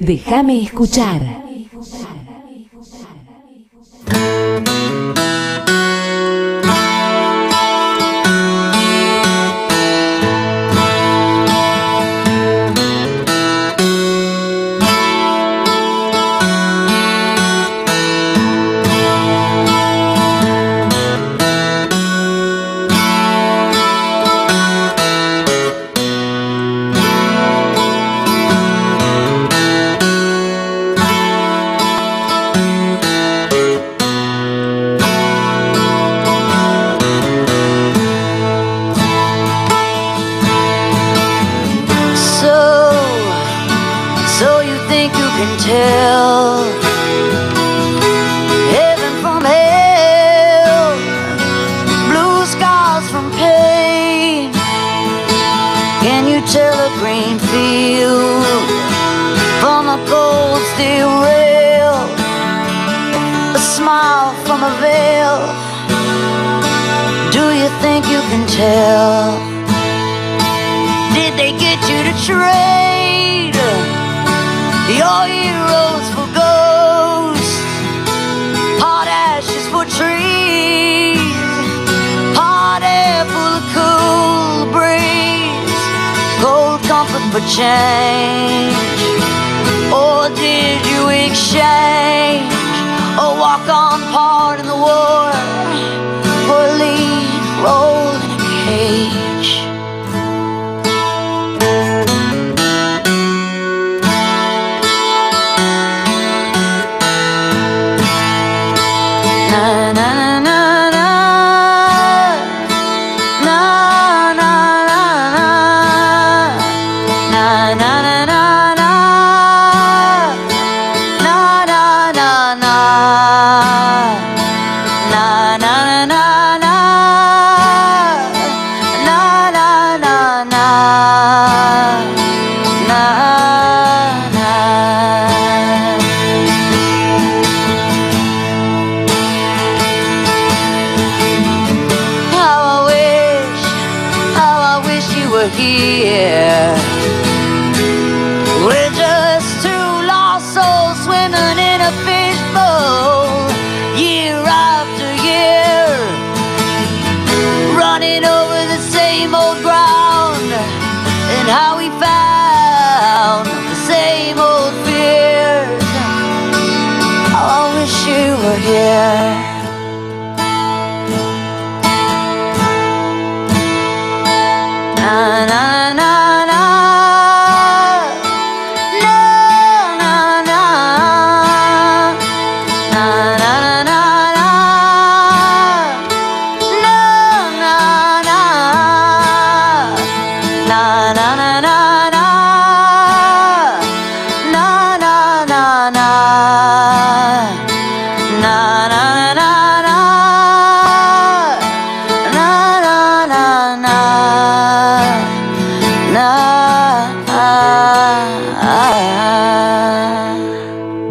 Déjame escuchar.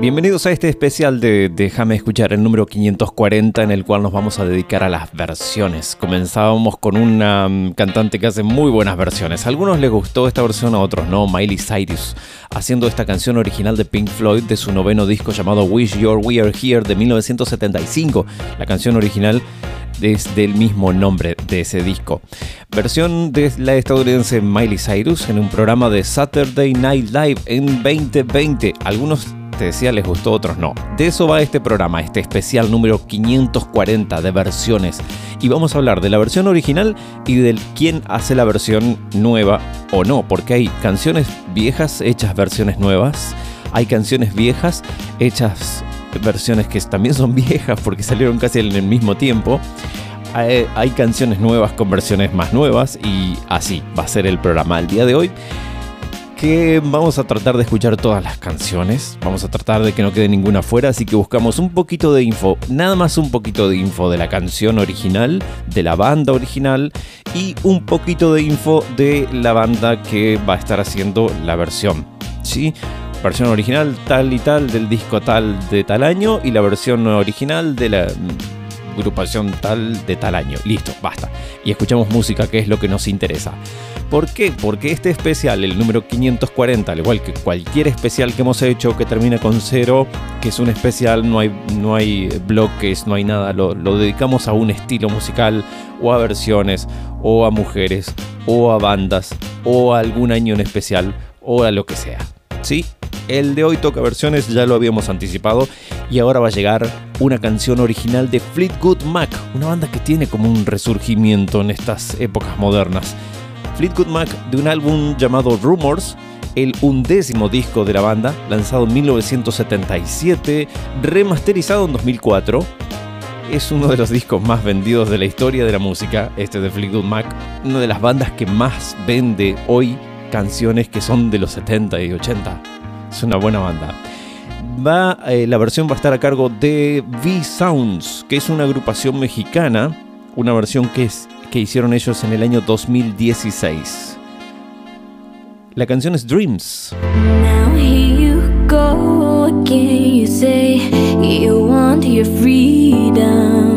Bienvenidos a este especial de Déjame escuchar el número 540 en el cual nos vamos a dedicar a las versiones. Comenzábamos con una mm, cantante que hace muy buenas versiones. A algunos les gustó esta versión, a otros no, Miley Cyrus, haciendo esta canción original de Pink Floyd de su noveno disco llamado Wish Your We Are Here de 1975. La canción original es del mismo nombre de ese disco. Versión de la estadounidense Miley Cyrus en un programa de Saturday Night Live en 2020. Algunos te decía les gustó, otros no. De eso va este programa, este especial número 540 de versiones. Y vamos a hablar de la versión original y del quién hace la versión nueva o no, porque hay canciones viejas hechas versiones nuevas, hay canciones viejas hechas versiones que también son viejas porque salieron casi en el mismo tiempo. Hay, hay canciones nuevas con versiones más nuevas y así va a ser el programa del día de hoy que vamos a tratar de escuchar todas las canciones, vamos a tratar de que no quede ninguna fuera, así que buscamos un poquito de info, nada más un poquito de info de la canción original, de la banda original y un poquito de info de la banda que va a estar haciendo la versión. ¿Sí? Versión original tal y tal del disco tal de tal año y la versión original de la agrupación tal de tal año. Listo, basta. Y escuchamos música, que es lo que nos interesa. ¿Por qué? Porque este especial, el número 540, al igual que cualquier especial que hemos hecho que termina con cero, que es un especial, no hay, no hay bloques, no hay nada, lo, lo dedicamos a un estilo musical o a versiones o a mujeres o a bandas o a algún año en especial o a lo que sea. ¿Sí? El de hoy toca versiones, ya lo habíamos anticipado, y ahora va a llegar una canción original de Fleetwood Mac, una banda que tiene como un resurgimiento en estas épocas modernas. Fleetwood Mac de un álbum llamado Rumors, el undécimo disco de la banda, lanzado en 1977, remasterizado en 2004. Es uno de los discos más vendidos de la historia de la música, este de Fleetwood Mac, una de las bandas que más vende hoy canciones que son de los 70 y 80. Es una buena banda. Va, eh, la versión va a estar a cargo de V-Sounds, que es una agrupación mexicana, una versión que es que hicieron ellos en el año 2016. La canción es Dreams. Now here you go. You say you want your freedom.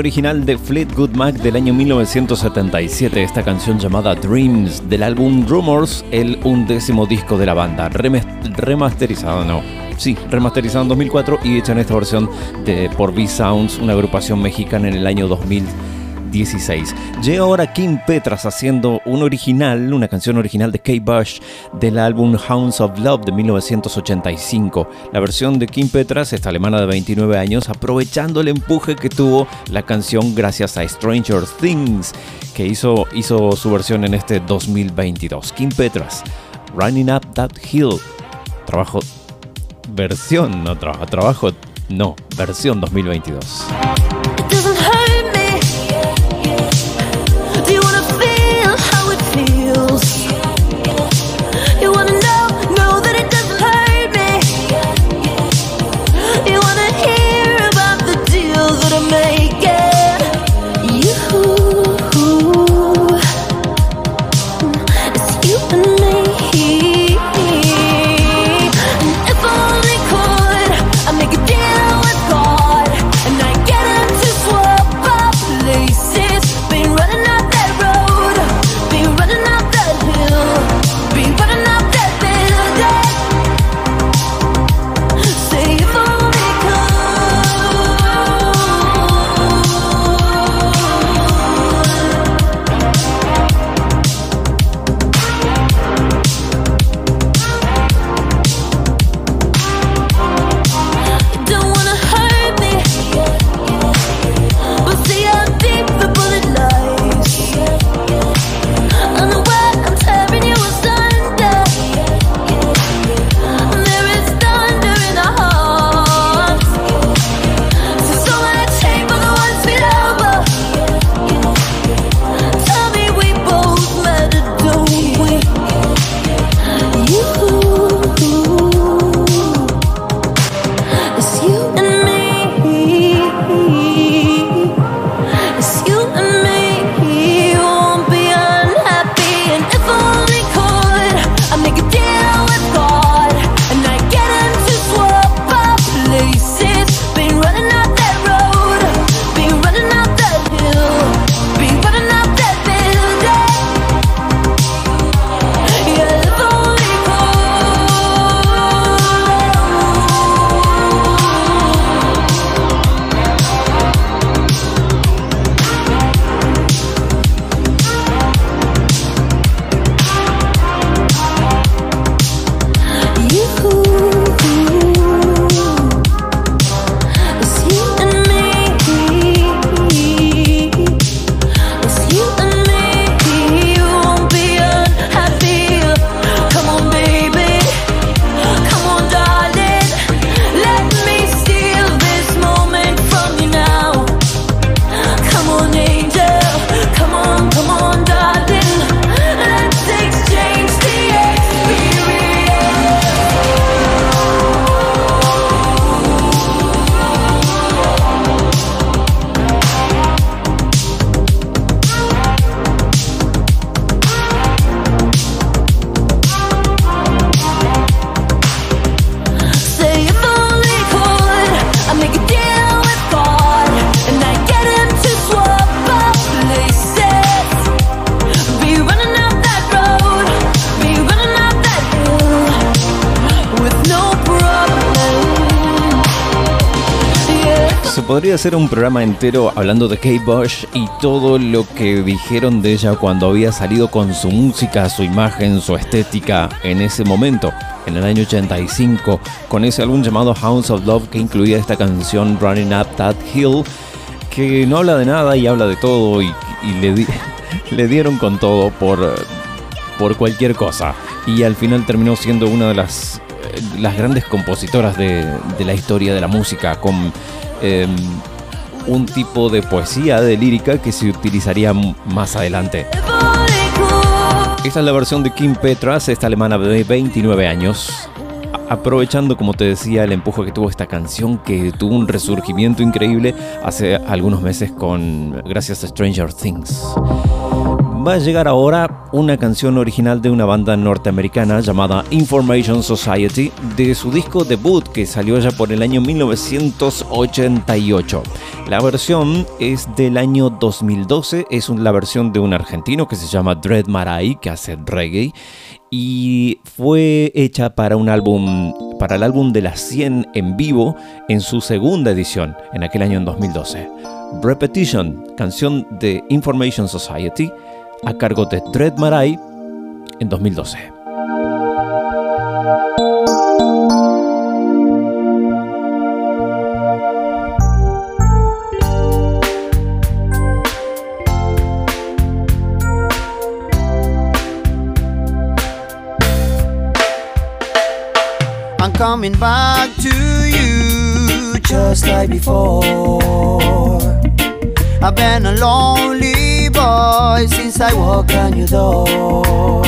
Original de Fleetwood Mac del año 1977, esta canción llamada Dreams del álbum Rumors, el undécimo disco de la banda, remasterizado, no, sí, remasterizado en 2004 y hecha en esta versión de, por V-Sounds, una agrupación mexicana en el año 2000, 2016. Llega ahora Kim Petras haciendo un original, una canción original de Kate Bush del álbum Hounds of Love de 1985. La versión de Kim Petras, esta alemana de 29 años, aprovechando el empuje que tuvo la canción gracias a Stranger Things, que hizo, hizo su versión en este 2022. Kim Petras, Running Up That Hill. Trabajo versión, no trabajo, trabajo, no, versión 2022. Ser un programa entero hablando de Kate Bush y todo lo que dijeron de ella cuando había salido con su música, su imagen, su estética en ese momento, en el año 85, con ese álbum llamado Hounds of Love que incluía esta canción Running Up That Hill, que no habla de nada y habla de todo y, le, dieron con todo por, cualquier cosa. Y al final terminó siendo una de las las grandes compositoras de, de, la historia de la música, con Em, un tipo de poesía, de lírica que se utilizaría más adelante. Esta es la versión de Kim Petras, esta alemana de 29 años. Aprovechando, como te decía, el empuje que tuvo esta canción, que tuvo un resurgimiento increíble hace algunos meses con gracias a Stranger Things va a llegar ahora una canción original de una banda norteamericana llamada Information Society de su disco debut que salió ya por el año 1988. La versión es del año 2012, es la versión de un argentino que se llama Dread Marai que hace reggae y fue hecha para un álbum para el álbum de las 100 en vivo en su segunda edición en aquel año en 2012. Repetition, canción de Information Society, a cargo de Dread Marai en 2012. I'm coming back to you just like before. I've been a lonely boy since I walked on your door.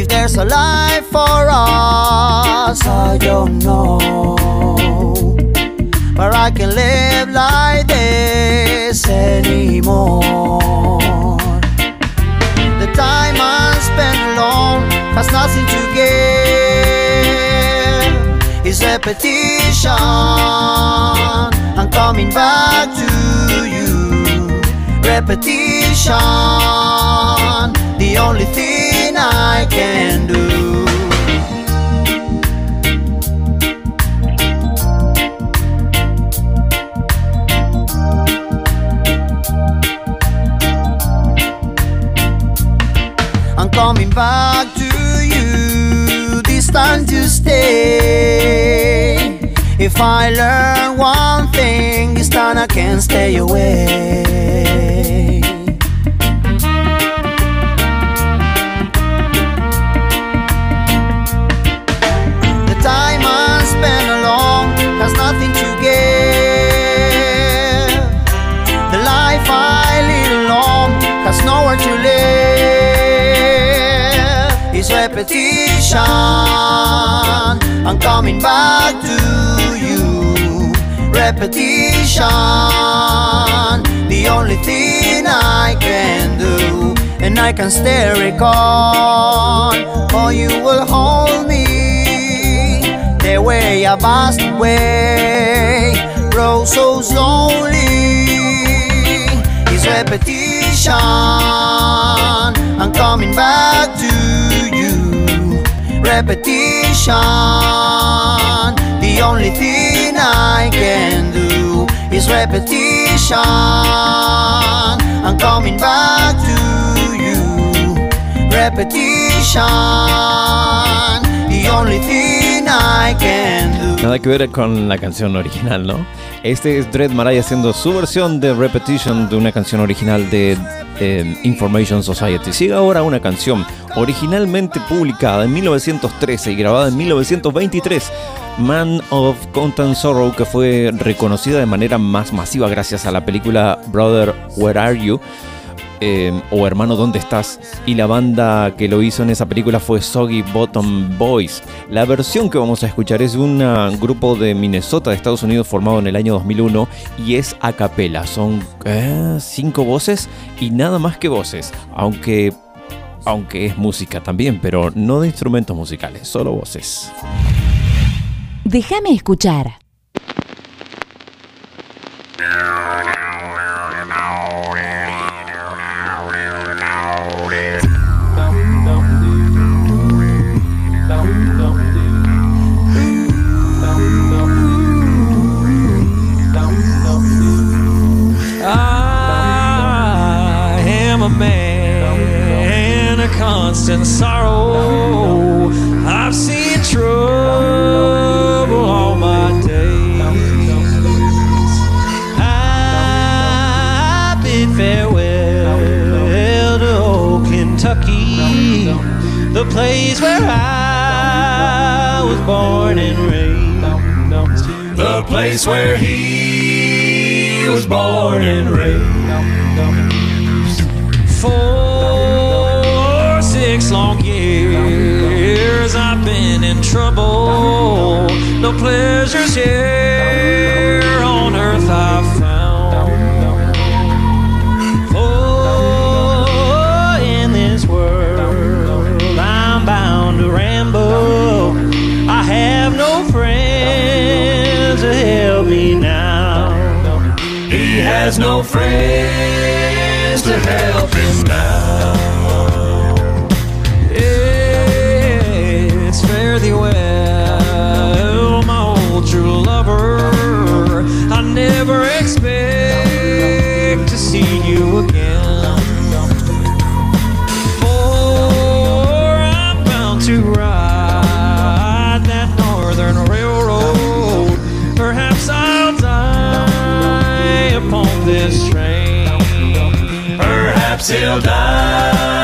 If there's a life for us, I don't know. But I can live like this anymore. The time I spend alone has nothing to give. It's repetition. I'm coming back to you. Repetition. The only thing I can do. I'm coming back to you this time to stay. If I learn one thing, this time I can't stay away. Repetition. I'm coming back to you. Repetition. The only thing I can do. And I can still recall how you will hold me. The way I passed away, rose so slowly. It's repetition. I'm coming back to. Repetition. The only thing I can do is repetition. I'm coming back to you. Repetition. The only thing Nada que ver con la canción original, ¿no? Este es Dread Marai haciendo su versión de Repetition de una canción original de eh, Information Society. Sigue ahora una canción originalmente publicada en 1913 y grabada en 1923. Man of Content Sorrow, que fue reconocida de manera más masiva gracias a la película Brother, Where Are You? Eh, o Hermano, ¿dónde estás? Y la banda que lo hizo en esa película fue Soggy Bottom Boys. La versión que vamos a escuchar es de un grupo de Minnesota, de Estados Unidos, formado en el año 2001 y es a capela. Son cinco voces y nada más que voces, aunque, aunque es música también, pero no de instrumentos musicales, solo voces. Déjame escuchar. Constant sorrow. I've seen trouble all my days. I bid farewell to old Kentucky, the place where I was born and raised. The place where he was born and raised. For six long years I've been in trouble. No pleasures here on earth I've found. For in this world I'm bound to ramble. I have no friends to help me now. He has no friends to help see you again. For I'm bound to ride that northern railroad. Perhaps I'll die upon this train. Perhaps he'll die.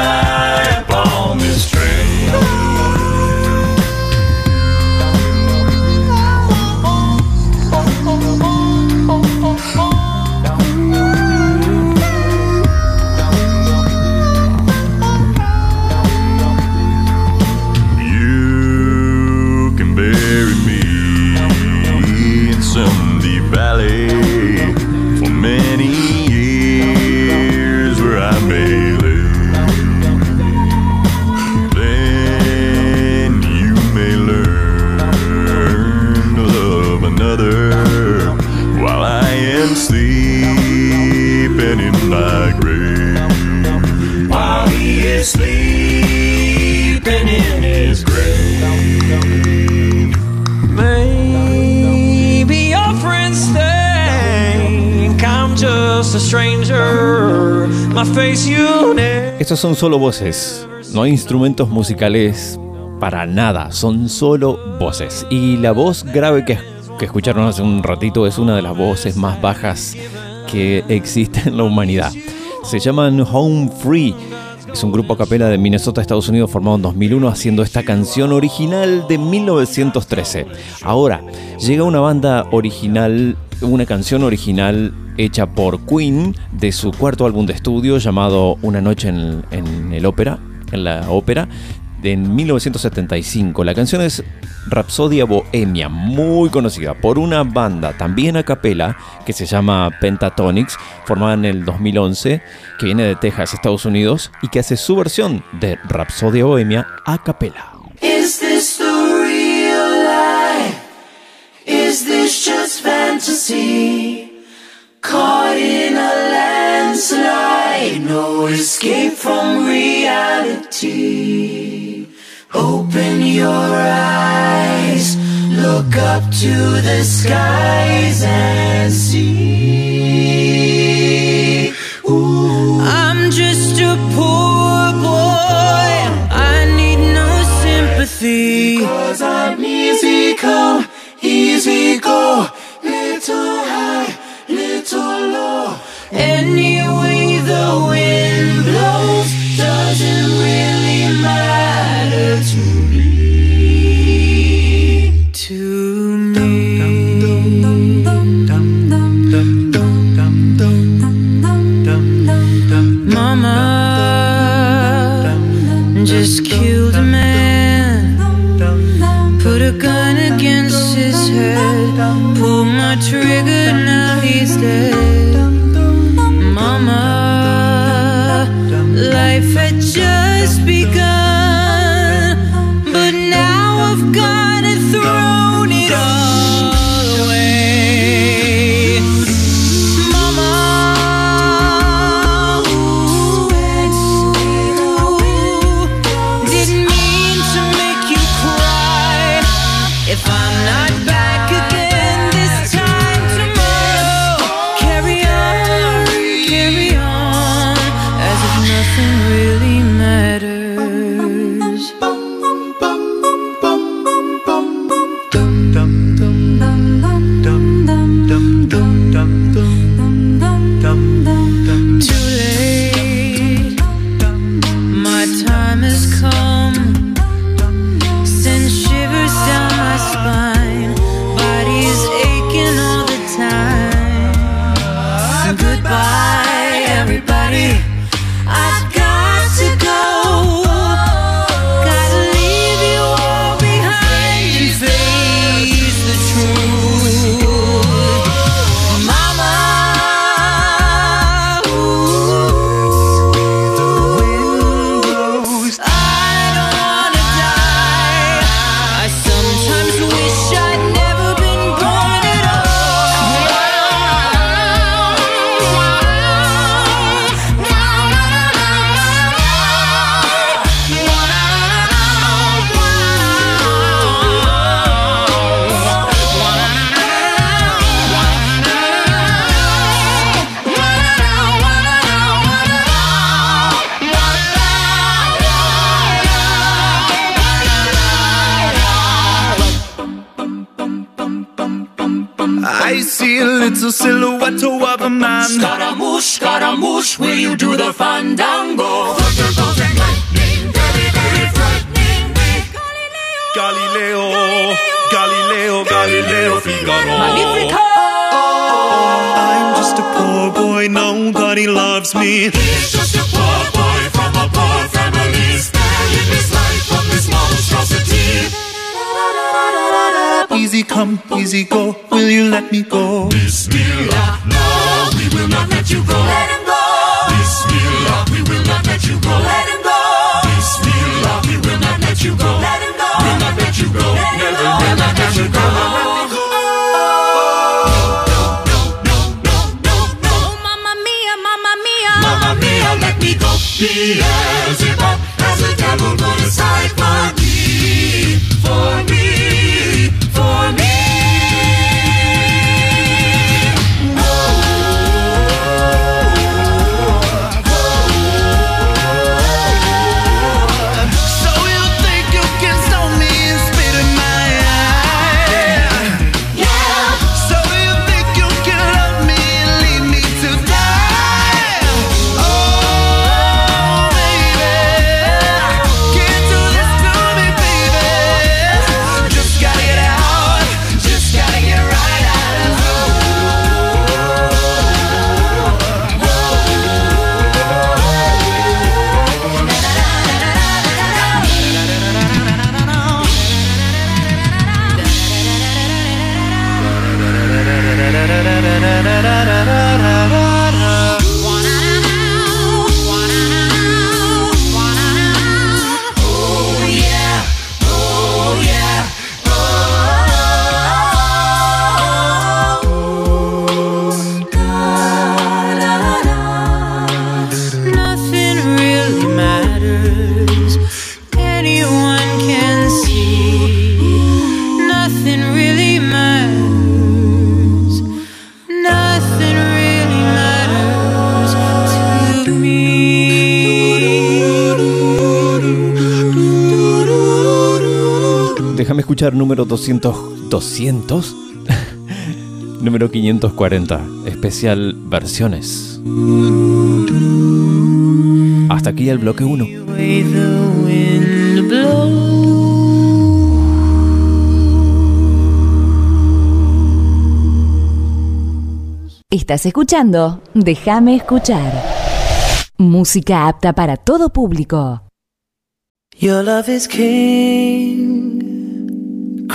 Estos son solo voces, no hay instrumentos musicales para nada, son solo voces. Y la voz grave que, que escucharon hace un ratito es una de las voces más bajas que existe en la humanidad. Se llaman Home Free. Es un grupo a capela de Minnesota, Estados Unidos, formado en 2001, haciendo esta canción original de 1913. Ahora, llega una banda original, una canción original hecha por Queen de su cuarto álbum de estudio llamado Una noche en, en el ópera, en la ópera, en 1975. La canción es Rapsodia Bohemia, muy conocida por una banda también a capela que se llama Pentatonix, formada en el 2011, que viene de Texas, Estados Unidos, y que hace su versión de Rapsodia Bohemia a capela. Just fantasy? Caught in a landslide, no escape from reality. Open your eyes, look up to the skies and see. Ooh. I'm just a poor boy. I need no sympathy. Cause I'm easy come, easy go. Little high, little low. Any the wind blows doesn't really matter to me. To come, easy go, will you let me go? Bismillah, no, we will not let you go. Let him go. Bismillah, we will not let you go. Let him go. Bismillah, we will not let you go. Let him escuchar número 200. ¿200? número 540. Especial versiones. Hasta aquí el bloque 1. way the wind blows. Estás escuchando Déjame escuchar. Música apta para todo público. Your love is king.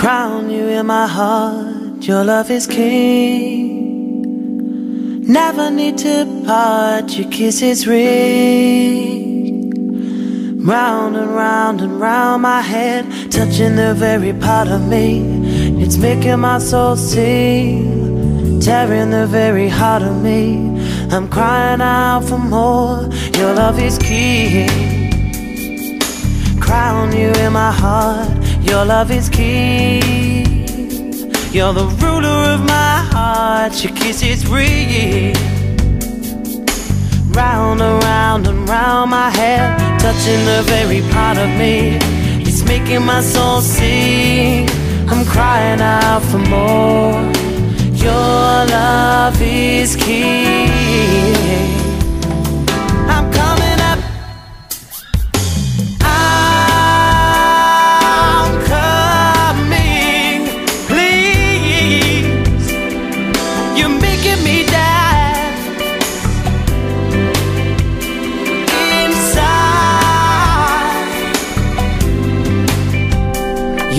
Crown you in my heart. Your love is king. Never need to part. Your kiss is ring. Round and round and round my head, touching the very part of me. It's making my soul sing, tearing the very heart of me. I'm crying out for more. Your love is king crown you in my heart. Your love is key. You're the ruler of my heart. Your kiss is free. Round and round and round my head, touching the very part of me. It's making my soul sing. I'm crying out for more. Your love is king.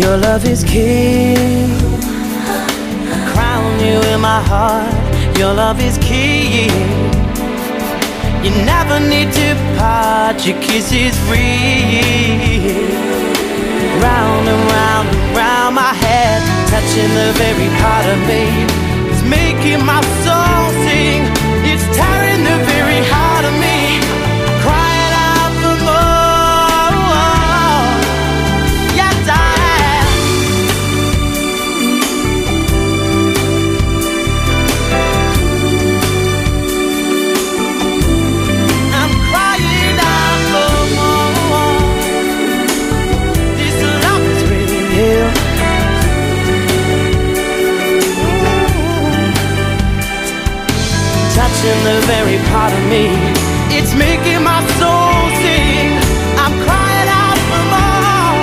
Your love is king. Crown you in my heart. Your love is king. You never need to part, your kiss is free. Round and round and round my head, touching the very part of me. It's making my soul sing, it's tearing the very heart touching the very part of me. It's making my soul sing. I'm crying out for more.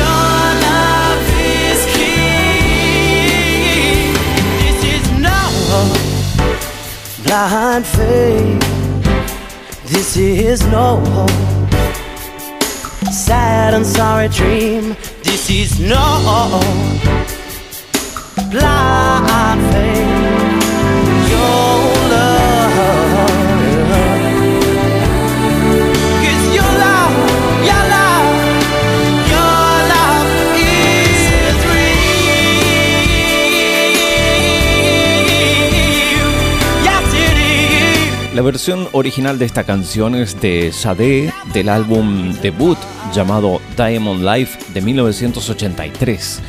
Your love is king. This is no blind faith. This is no sad and sorry dream. This is no blind faith. La versión original de esta canción es de Sade del álbum debut llamado Diamond Life de 1983.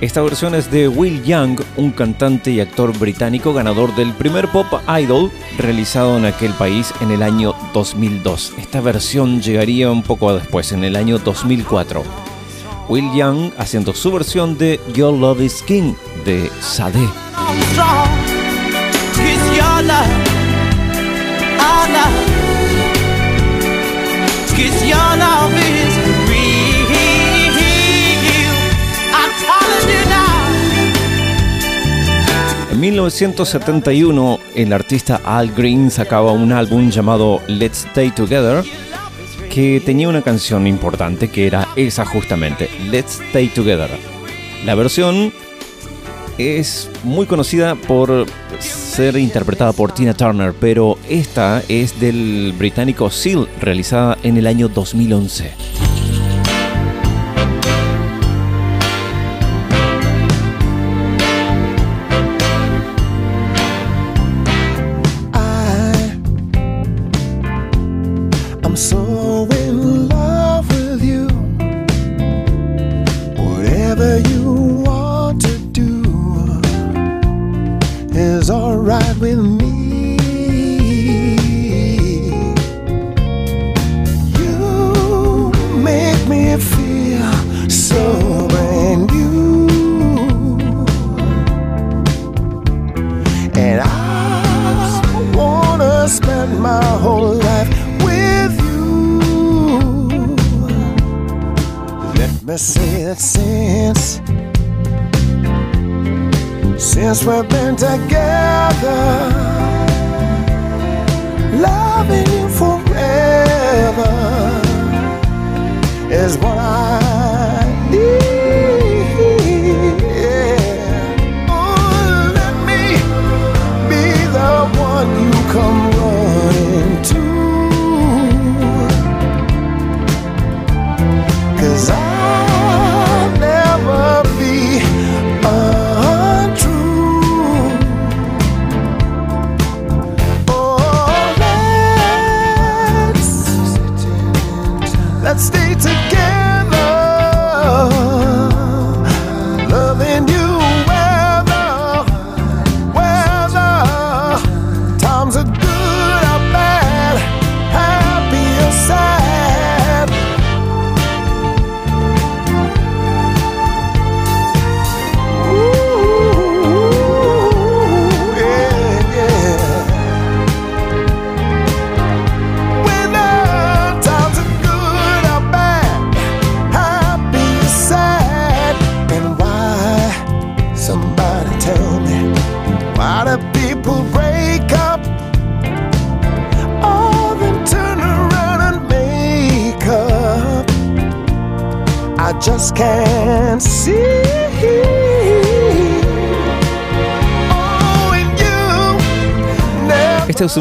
Esta versión es de Will Young, un cantante y actor británico ganador del primer Pop Idol realizado en aquel país en el año 2002. Esta versión llegaría un poco después, en el año 2004. Will Young haciendo su versión de Your Love is King de Sade. En 1971, el artista Al Green sacaba un álbum llamado Let's Stay Together, que tenía una canción importante que era esa justamente, Let's Stay Together. La versión es muy conocida por ser interpretada por Tina Turner, pero esta es del británico Seal, realizada en el año 2011.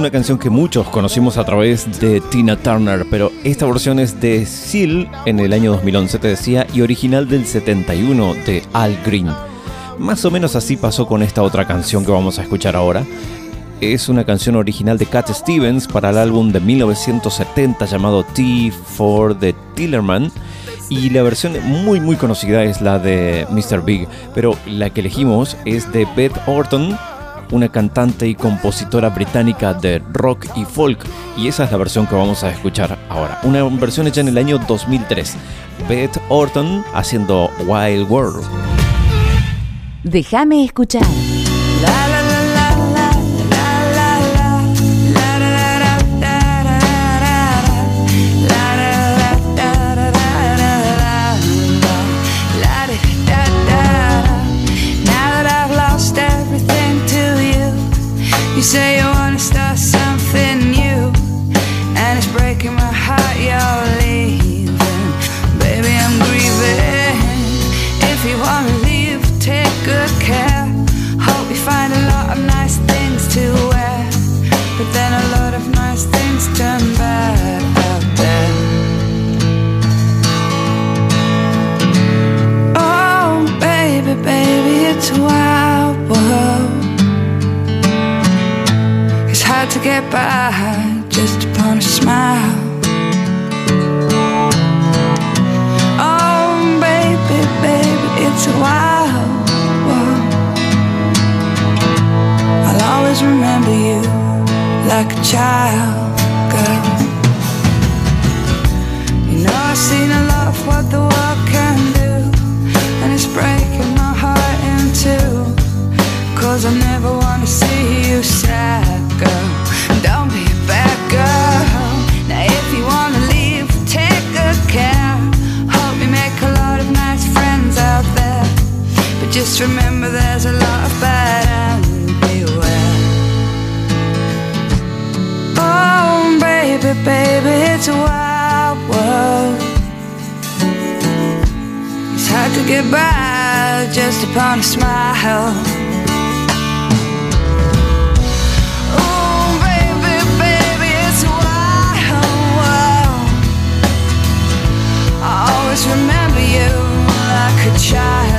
Una canción que muchos conocimos a través de Tina Turner, pero esta versión es de Seal en el año 2011, te decía, y original del 71 de Al Green. Más o menos así pasó con esta otra canción que vamos a escuchar ahora. Es una canción original de Cat Stevens para el álbum de 1970 llamado T for the Tillerman. Y la versión muy muy conocida es la de Mr. Big, pero la que elegimos es de Beth Orton, una cantante y compositora británica de rock y folk, y esa es la versión que vamos a escuchar ahora. Una versión hecha en el año 2003. Beth Orton haciendo Wild World. Déjame escuchar. La. By just upon a smile. Oh, baby, baby, it's a wild world. I'll always remember you like a child, girl. You know, I've seen a lot of what the world can do, and it's breaking my heart in two. Cause I never wanna see you sad, girl. Just remember there's a lot of bad and beware. Oh, baby, baby, it's a wild world. It's hard to get by just upon a smile. Oh, remember you like a child,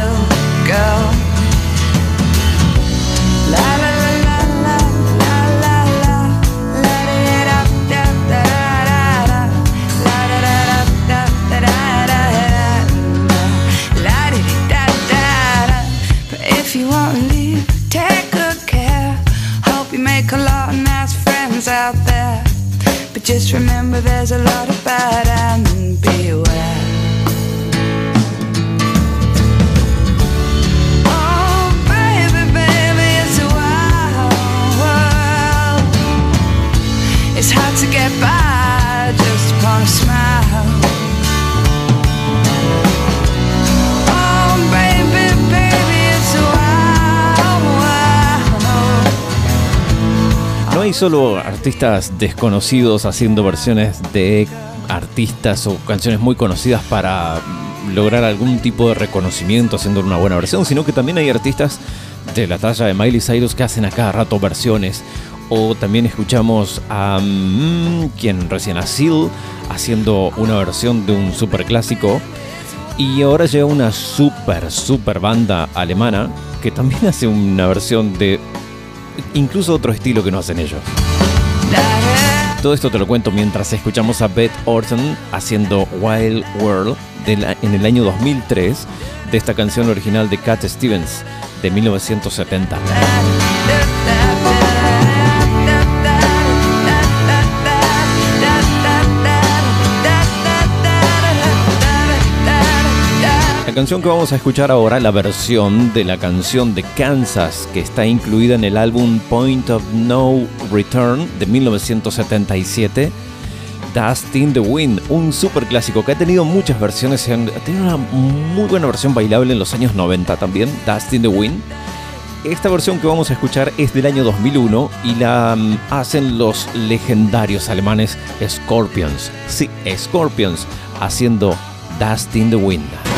just remember there's a lot of bad No hay solo artistas desconocidos haciendo versiones de artistas o canciones muy conocidas para lograr algún tipo de reconocimiento haciendo una buena versión, sino que también hay artistas de la talla de Miley Cyrus que hacen a cada rato versiones. O también escuchamos a mm, quien recién a Seal haciendo una versión de un super clásico. Y ahora llega una super, super banda alemana que también hace una versión de incluso otro estilo que no hacen ellos. Todo esto te lo cuento mientras escuchamos a Beth Orton haciendo Wild World en el año 2003 de esta canción original de Cat Stevens de 1970. La canción que vamos a escuchar ahora, la versión de la canción de Kansas que está incluida en el álbum Point of No Return de 1977, Dust in the Wind, un super clásico que ha tenido muchas versiones, tenido una muy buena versión bailable en los años 90 también, Dust in the Wind. Esta versión que vamos a escuchar es del año 2001 y la mm, hacen los legendarios alemanes Scorpions. Sí, Scorpions, haciendo Dust in the Wind.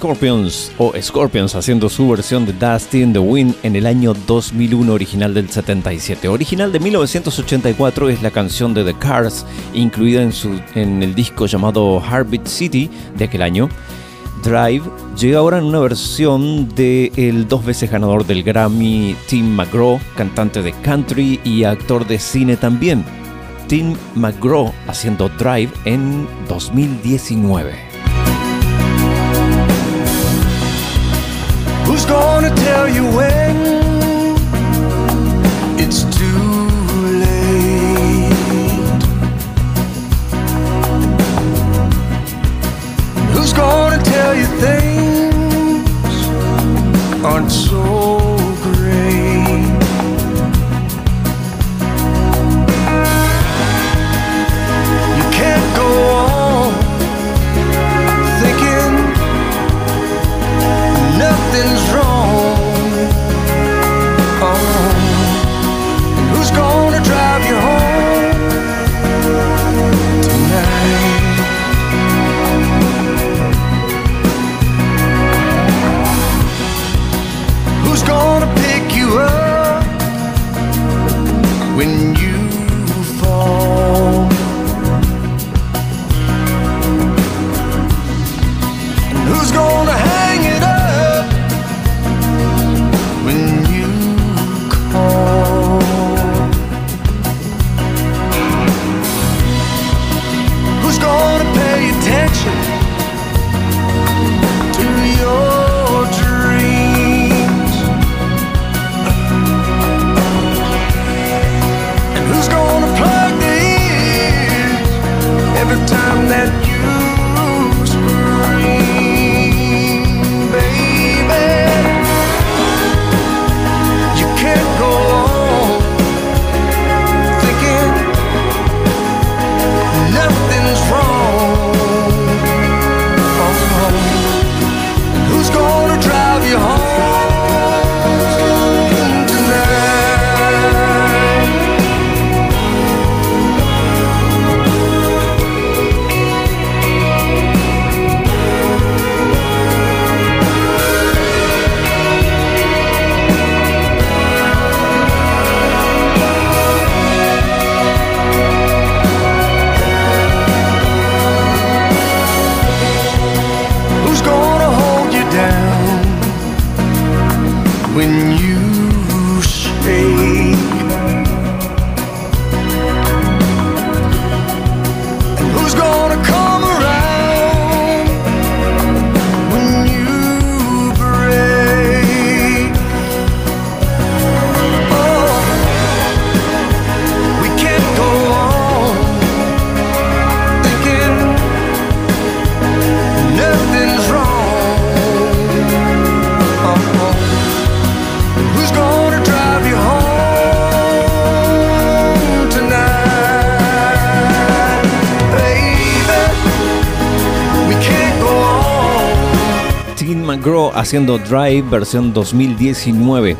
Scorpions o Scorpions haciendo su versión de Dusty in the Wind en el año 2001, original del 77. Original de 1984 es la canción de The Cars, incluida en, su, en el disco llamado Heartbeat City de aquel año. Drive llega ahora en una versión del el dos veces ganador del Grammy Tim McGraw, cantante de country y actor de cine también. Tim McGraw haciendo Drive en 2019. Who's gonna tell you when it's too late? Who's gonna tell you things aren't so when you haciendo Drive versión 2019.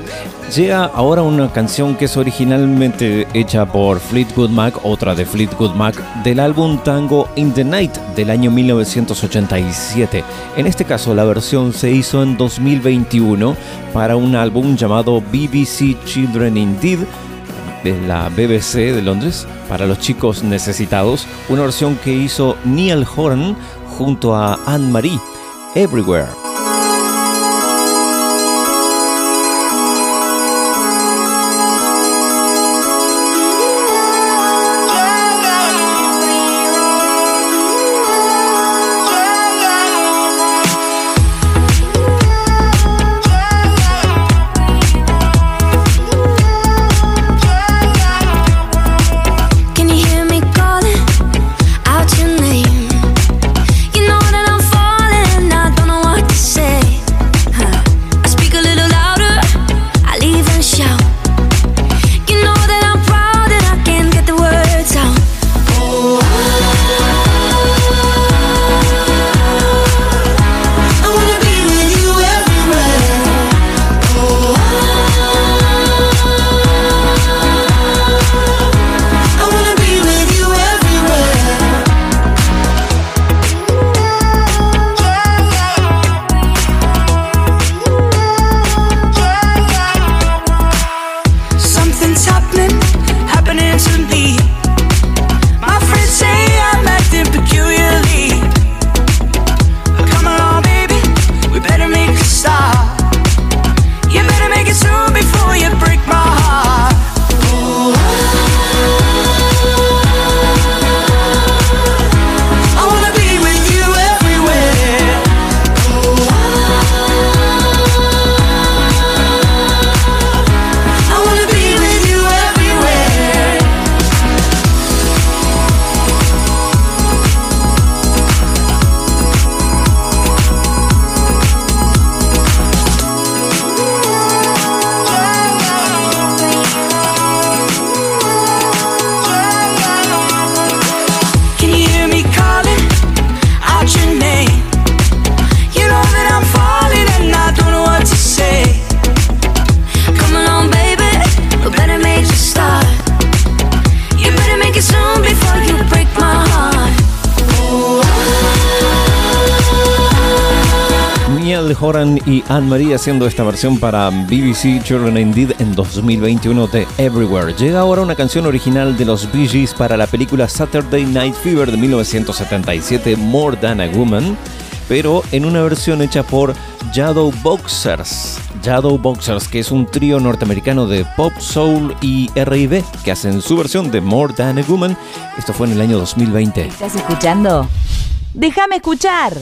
Llega ahora una canción que es originalmente hecha por Fleetwood Mac, otra de Fleetwood Mac, del álbum Tango in the Night del año 1987. En este caso la versión se hizo en 2021 para un álbum llamado BBC Children Indeed de la BBC de Londres para los chicos necesitados, una versión que hizo Neil Horan junto a Anne Marie, Everywhere. Horan y Anne Marie haciendo esta versión para BBC Children Indeed en 2021 de Everywhere. Llega ahora una canción original de los Bee Gees para la película Saturday Night Fever de 1977, More Than a Woman, pero en una versión hecha por Shadow Boxers. Shadow Boxers, que es un trío norteamericano de pop, soul y R&B, que hacen su versión de More Than a Woman. Esto fue en el año 2020. ¿Estás escuchando? Déjame escuchar.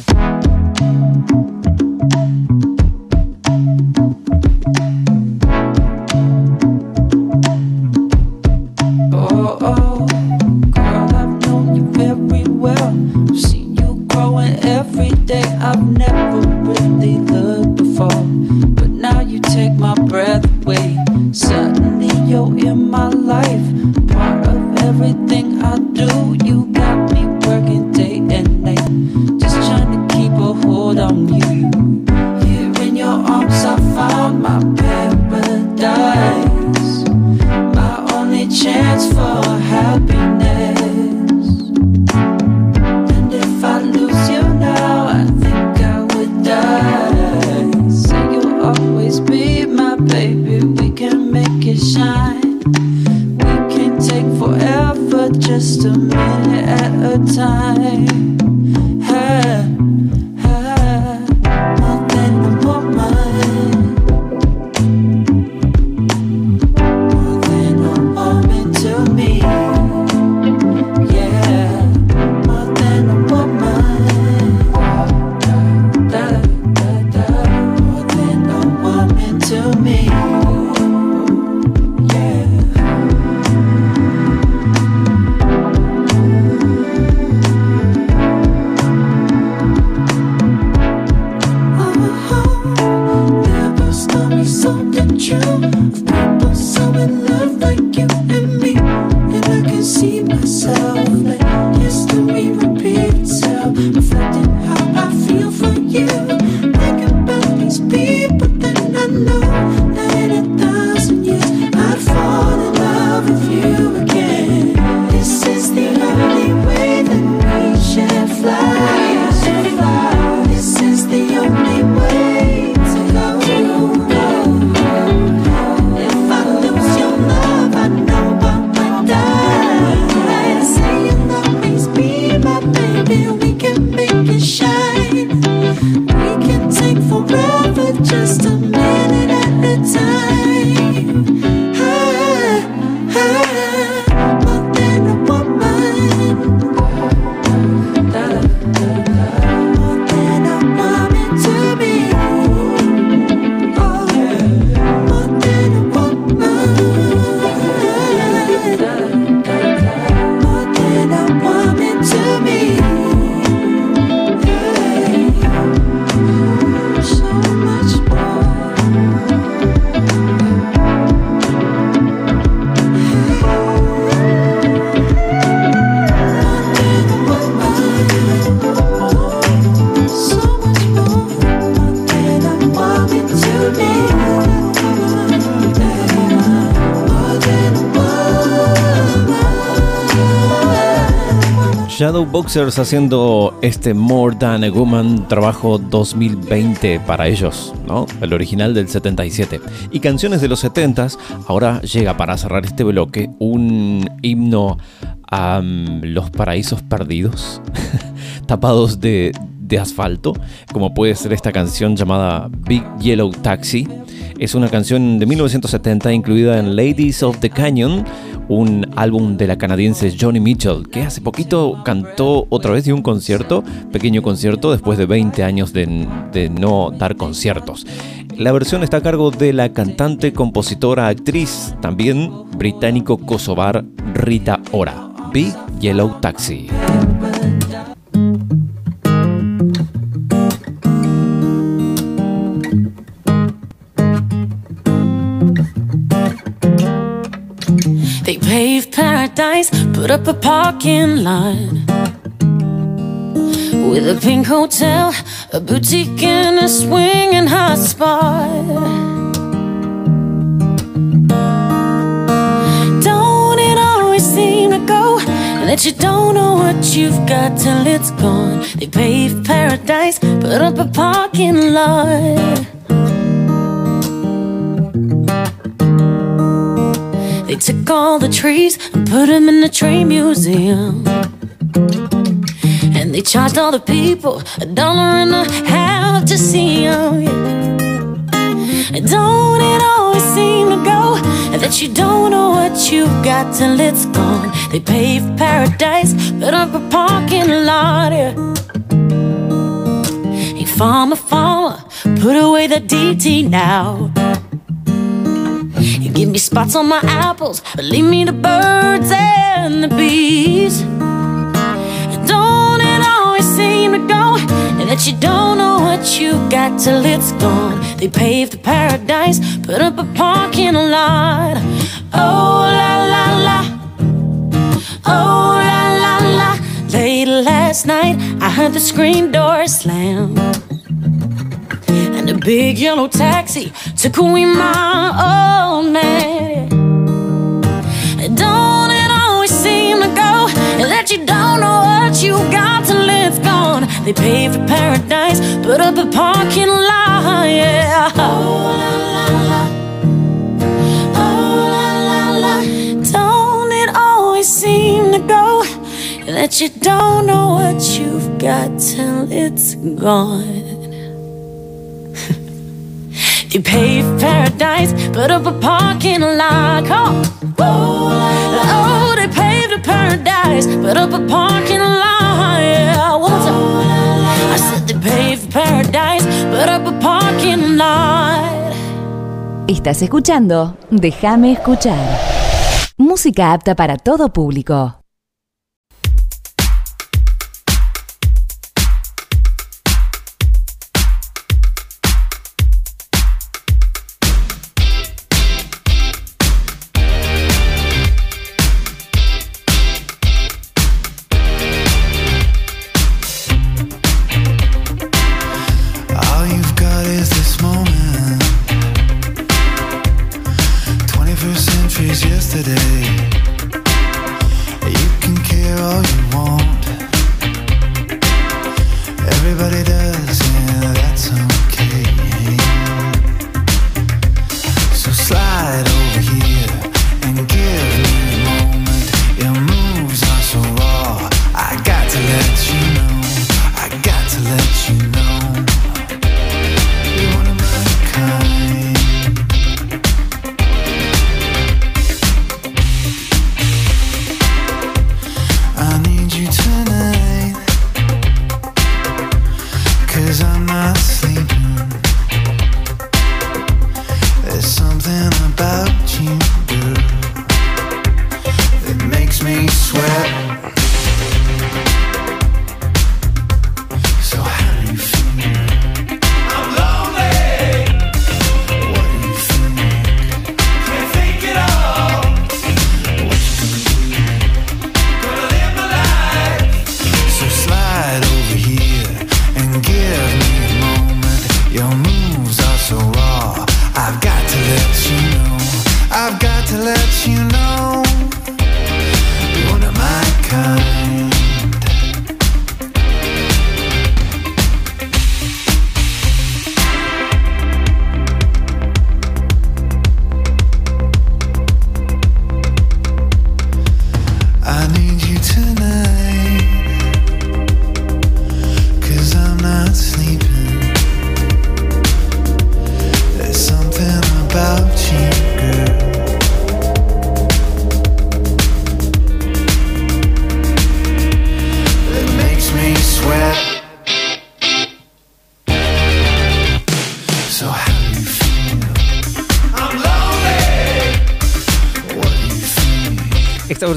Shadow Boxers haciendo este More Than a Woman, trabajo 2020 para ellos, ¿no? El original del 77. Y canciones de los 70s, ahora llega para cerrar este bloque un himno a mm, los paraísos perdidos, tapados de, de asfalto, como puede ser esta canción llamada Big Yellow Taxi. Es una canción de 1970 incluida en Ladies of the Canyon, un álbum de la canadiense Johnny Mitchell, que hace poquito cantó otra vez de un concierto, pequeño concierto, después de 20 años de, de no dar conciertos. La versión está a cargo de la cantante, compositora, actriz, también británico-kosovar Rita Ora. Big Yellow Taxi. Paradise, put up a parking lot with a pink hotel, a boutique, and a swinging hot spot. Don't it always seem to go that you don't know what you've got till it's gone? They paved paradise, put put up a parking lot. Took all the trees and put them in the tree museum. And they charged all the people a dollar and a half to see them. Don't it always seem to go that you don't know what you've got till it's gone? They paved paradise, put up a parking lot. Yeah. Hey, farmer, farmer, put away the DT now. You give me spots on my apples, but leave me the birds and the bees. Don't it always seem to go that you don't know what you got till it's gone? They paved the paradise, put up a parking lot. Oh la la la, oh la la la. Late last night, I heard the screen door slam. Big yellow taxi took away my old oh, man. Don't it always seem to go that you don't know what you got till it's gone? They paved for paradise, put up a parking lot. Yeah. Oh la la la, oh la la la. Don't it always seem to go that you don't know what you've got till it's gone? They paved paradise, put up a parking lot. On. Oh, they paved paradise, put up a parking lot. Yeah. I said they paradise, put up a parking lot. Estás escuchando Déjame escuchar. Música apta para todo público.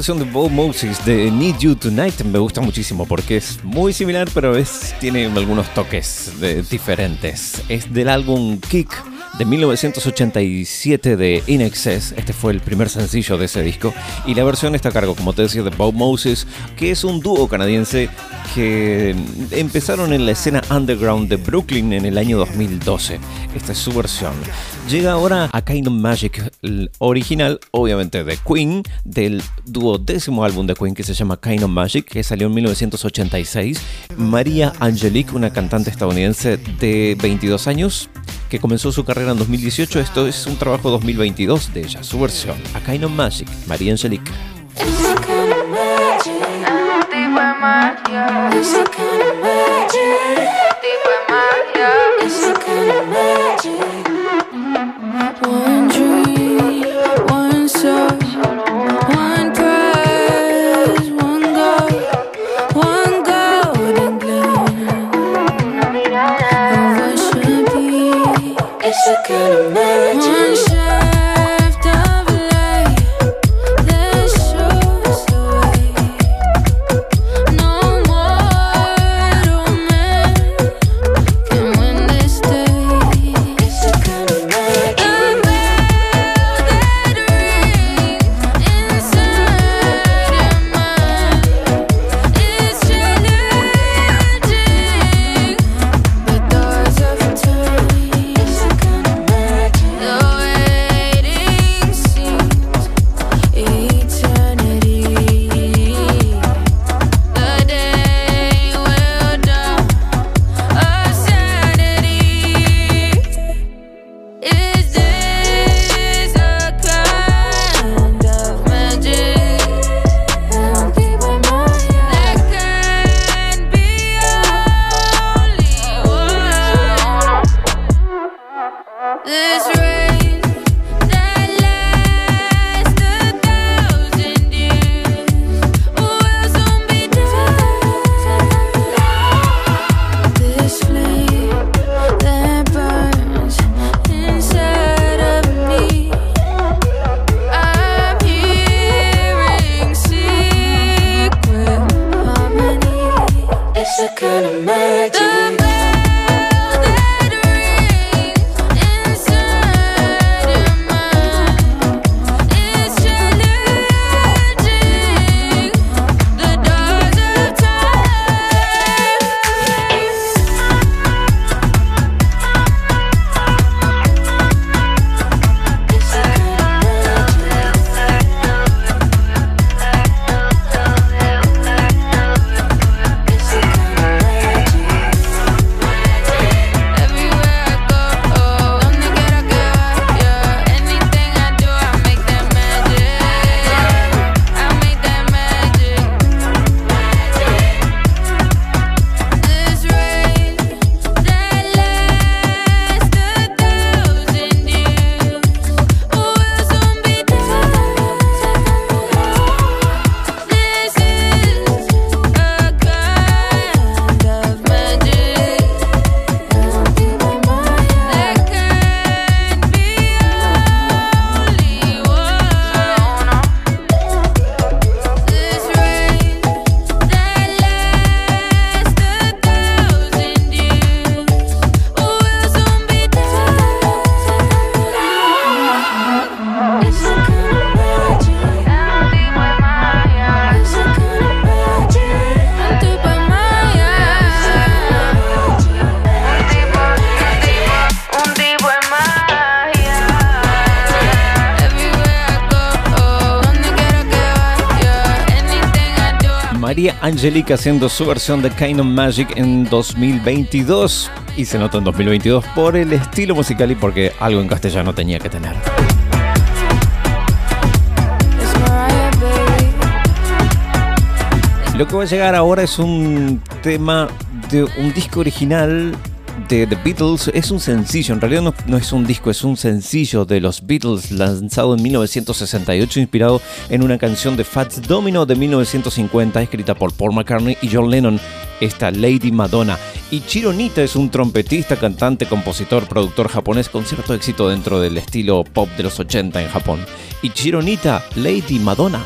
Versión de Bob Moses de Need You Tonight me gusta muchísimo porque es muy similar, pero es, tiene algunos toques diferentes. Es del álbum Kick de 1987 de In. Este fue el primer sencillo de ese disco. Y la versión está a cargo, como te decía, de Bob Moses, que es un dúo canadiense que empezaron en la escena underground de Brooklyn en el año 2012. Esta es su versión. Llega ahora a Kind of Magic, el original, obviamente de Queen, del duodécimo álbum de Queen que se llama Kind of Magic, que salió en 1986. María Angelique, una cantante estadounidense de 22 años, que comenzó su carrera en 2018. Esto es un trabajo 2022 de ella, su versión, A Kind of Magic, María Angelique. Angelique haciendo su versión de Kind of Magic en 2022. Y se nota en 2022 por el estilo musical y porque algo en castellano tenía que tener. Lo que va a llegar ahora es un tema de un disco original de The Beatles. Es un sencillo, en realidad no, no es un disco, es un sencillo de los Beatles lanzado en 1968 inspirado en una canción de Fats Domino de 1950 escrita por Paul McCartney y John Lennon, esta Lady Madonna. Y Chironita es un trompetista, cantante, compositor, productor japonés con cierto éxito dentro del estilo pop de los 80 en Japón. Y Chironita, Lady Madonna.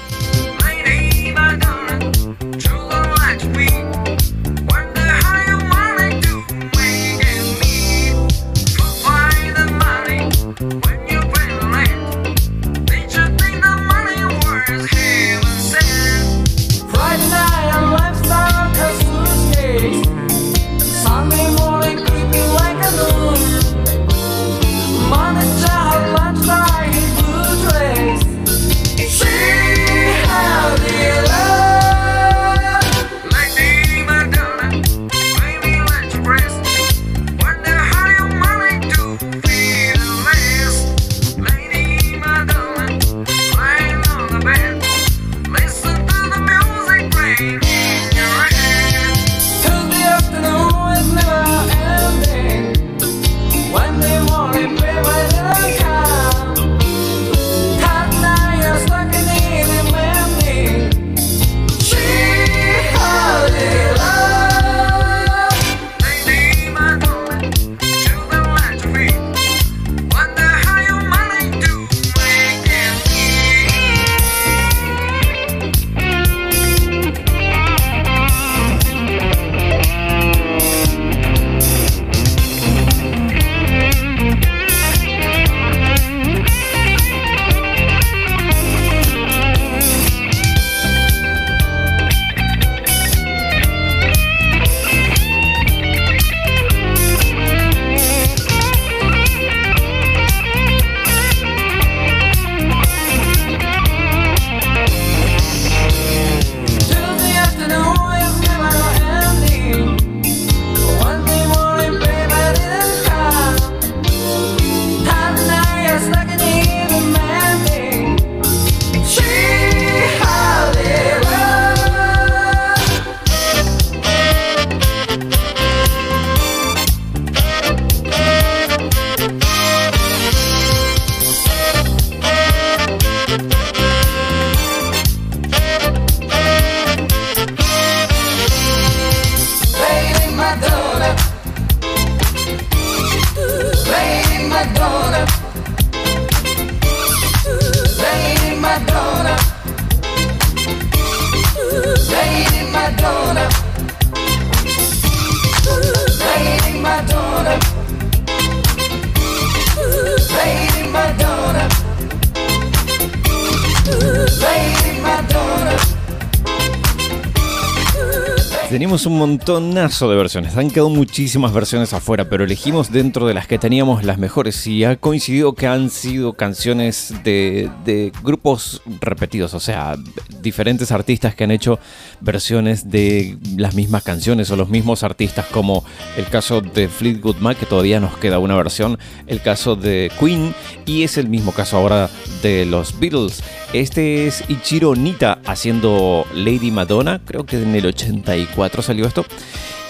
Teníamos un montonazo de versiones. Han quedado muchísimas versiones afuera, pero elegimos dentro de las que teníamos las mejores. Y ha coincidido que han sido canciones de, de grupos repetidos, o sea, diferentes artistas que han hecho versiones de las mismas canciones o los mismos artistas, como el caso de Fleetwood Mac, que todavía nos queda una versión, el caso de Queen, y es el mismo caso ahora de los Beatles. Este es Ichiro Nita haciendo Lady Madonna, creo que en el 84 salió esto.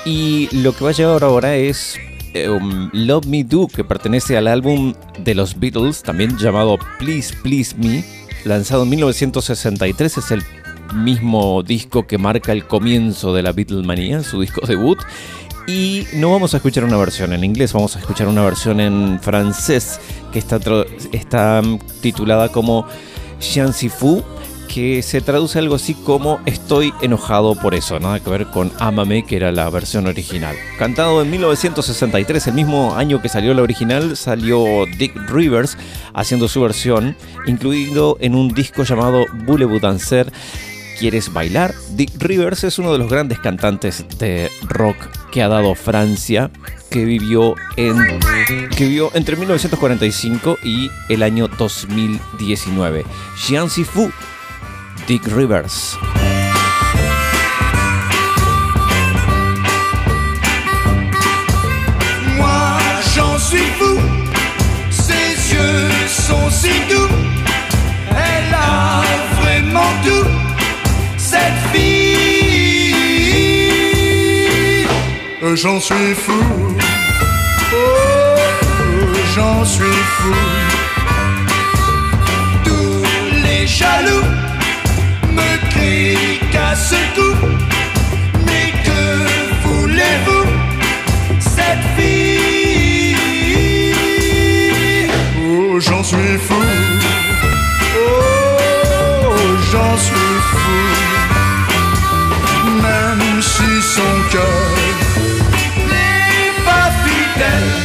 Y lo que va a llegar ahora es um, Love Me Do, que pertenece al álbum de los Beatles, también llamado Please Please Me, lanzado en 1963. Es el mismo disco que marca el comienzo de la Beatlemanía, su disco debut. Y no vamos a escuchar una versión en inglés, vamos a escuchar una versión en francés que está, está mm, titulada como Xianxi Fu, que se traduce algo así como Estoy enojado por eso, nada que ver con Ámame, que era la versión original. Cantado en 1963, el mismo año que salió la original, salió Dick Rivers haciendo su versión, incluido en un disco llamado Voulez-vous danser. ¿Quieres bailar? Dick Rivers es uno de los grandes cantantes de rock que ha dado Francia, que vivió, que vivió entre 1945 y el año 2019. Xian Fu, Dick Rivers. Moi j'en suis fou, ses yeux sont si doux, elle a vraiment tout, cette fille. J'en suis fou, oh, j'en suis fou. Tous les jaloux qu'à ce coup, mais que voulez-vous? cette fille. Oh, j'en suis fou. Oh, j'en suis fou. Même si son cœur n'est pas fidèle,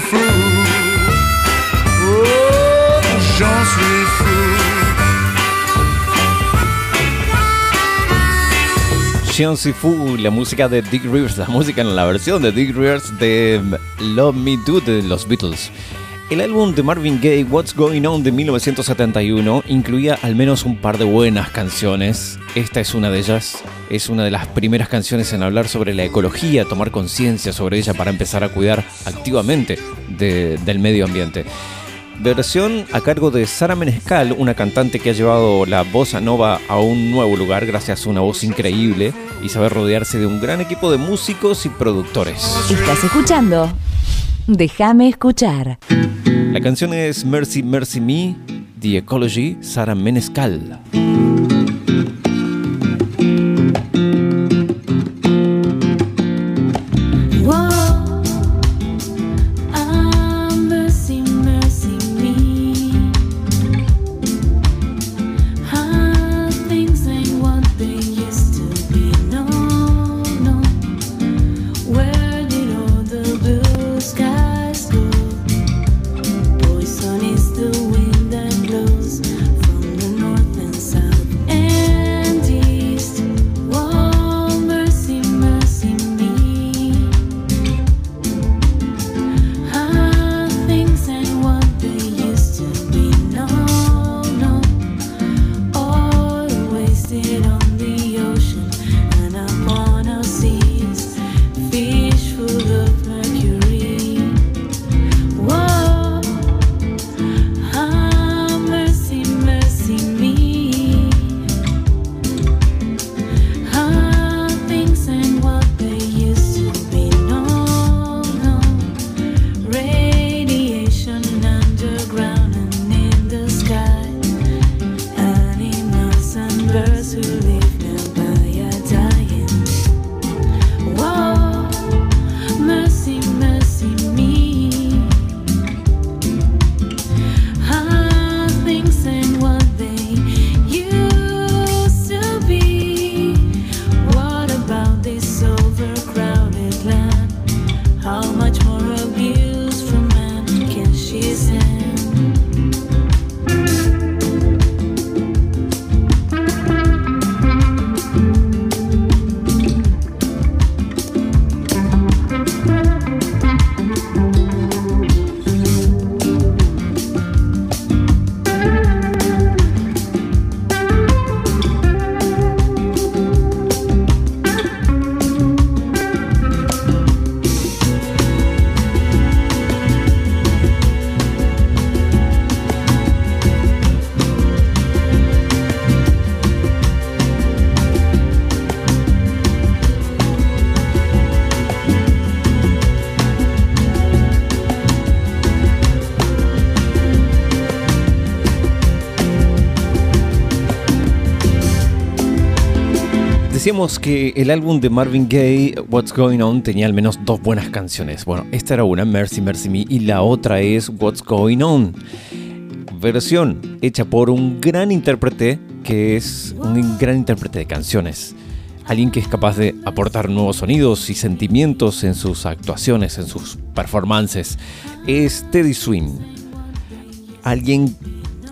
fou. Oh, j'en la música de Dick Rivers, la música en la versión de Dick Rivers de Love Me Do de los Beatles. El álbum de Marvin Gaye, What's Going On de 1971, incluía al menos un par de buenas canciones. Esta es una de ellas. Es una de las primeras canciones en hablar sobre la ecología, tomar conciencia sobre ella para empezar a cuidar activamente de- del medio ambiente. Versión a cargo de Sara Menescal, una cantante que ha llevado la bossa nova a un nuevo lugar gracias a una voz increíble y saber rodearse de un gran equipo de músicos y productores. Estás escuchando Déjame escuchar. La canción es Mercy Mercy Me, The Ecology, Sara Menescal. Que el álbum de Marvin Gaye, What's Going On, tenía al menos dos buenas canciones. Bueno, esta era una, Mercy Mercy Me, y la otra es What's Going On. Versión hecha por un gran intérprete que es un gran intérprete de canciones. Alguien que es capaz de aportar nuevos sonidos y sentimientos en sus actuaciones, en sus performances. Es Teddy Swing. Alguien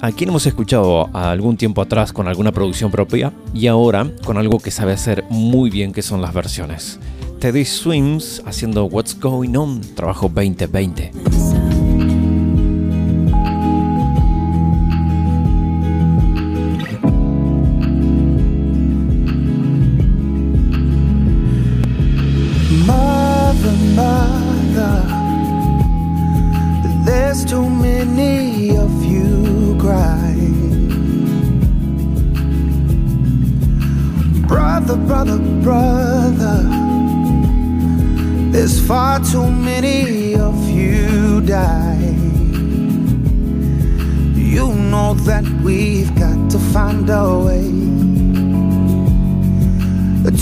a quien hemos escuchado algún tiempo atrás con alguna producción propia y ahora con algo que sabe hacer muy bien que son las versiones. Teddy Swims haciendo What's Going On, trabajo 2020. Brother, brother, there's far too many of you dying. You know that we've got to find a way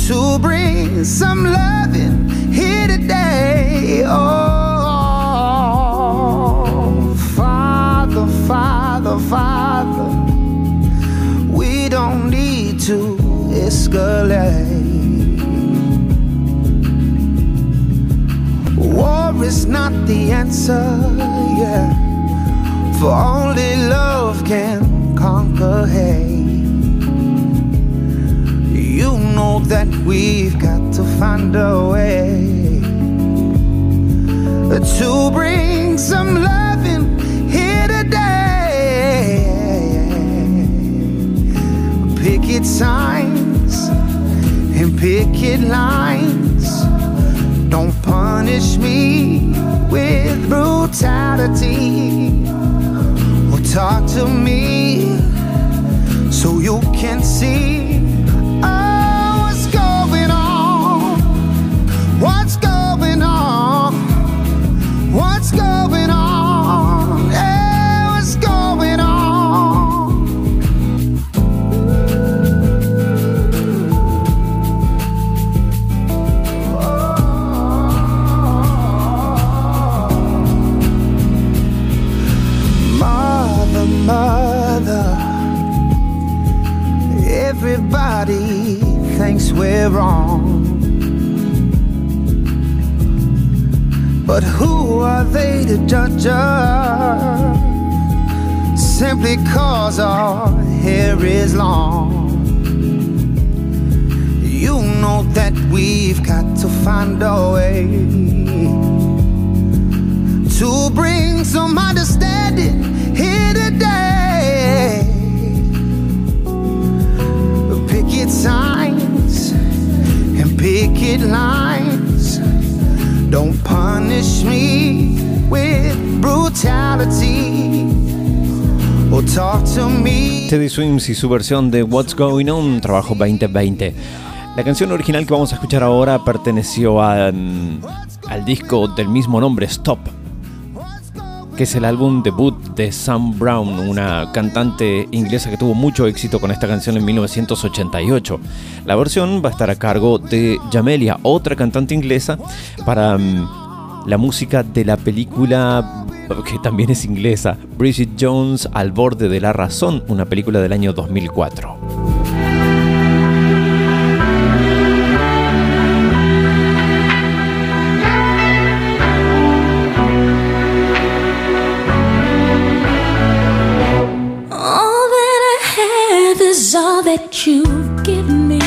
to bring some loving here today. Oh, Father, Father, Father, we don't need to escalate. War is not the answer, yeah, for only love can conquer hate. You know that we've got to find a way to bring some loving here today. Picket signs and picket lines. Don't punish me with brutality. Or talk to me so you can see what's going on. What's going on? What's going on? Wrong. But who are they to judge us? Simply cause our hair is long. You know that we've got to find a way to bring some understanding here today. Pick signs and Teddy Swims y su versión de What's Going On, trabajo 2020. La canción original que vamos a escuchar ahora perteneció mm, al disco del mismo nombre, Stop, que es el álbum debut de Sam Brown, una cantante inglesa que tuvo mucho éxito con esta canción en 1988. La versión va a estar a cargo de Jamelia, otra cantante inglesa, para mm, la música de la película que también es inglesa, Bridget Jones al borde de la razón, una película del año 2004. That you've given me.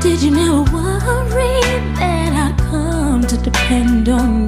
Did you never worry that I come to depend on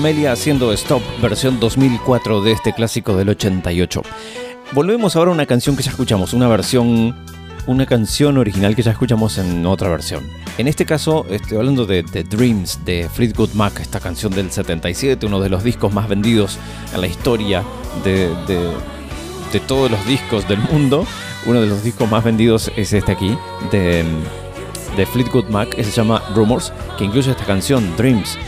Jamelia haciendo Stop, versión 2004 de este clásico del 88. Volvemos ahora a una canción que ya escuchamos, una versión, una canción original que ya escuchamos en otra versión. En este caso, estoy hablando de The Dreams de Fleetwood Mac, esta canción del 77, uno de los discos más vendidos en la historia de, de- de todos los discos del mundo. Uno de los discos más vendidos es este aquí, de, de Fleetwood Mac, que se llama Rumors, que incluye esta canción, Dreams.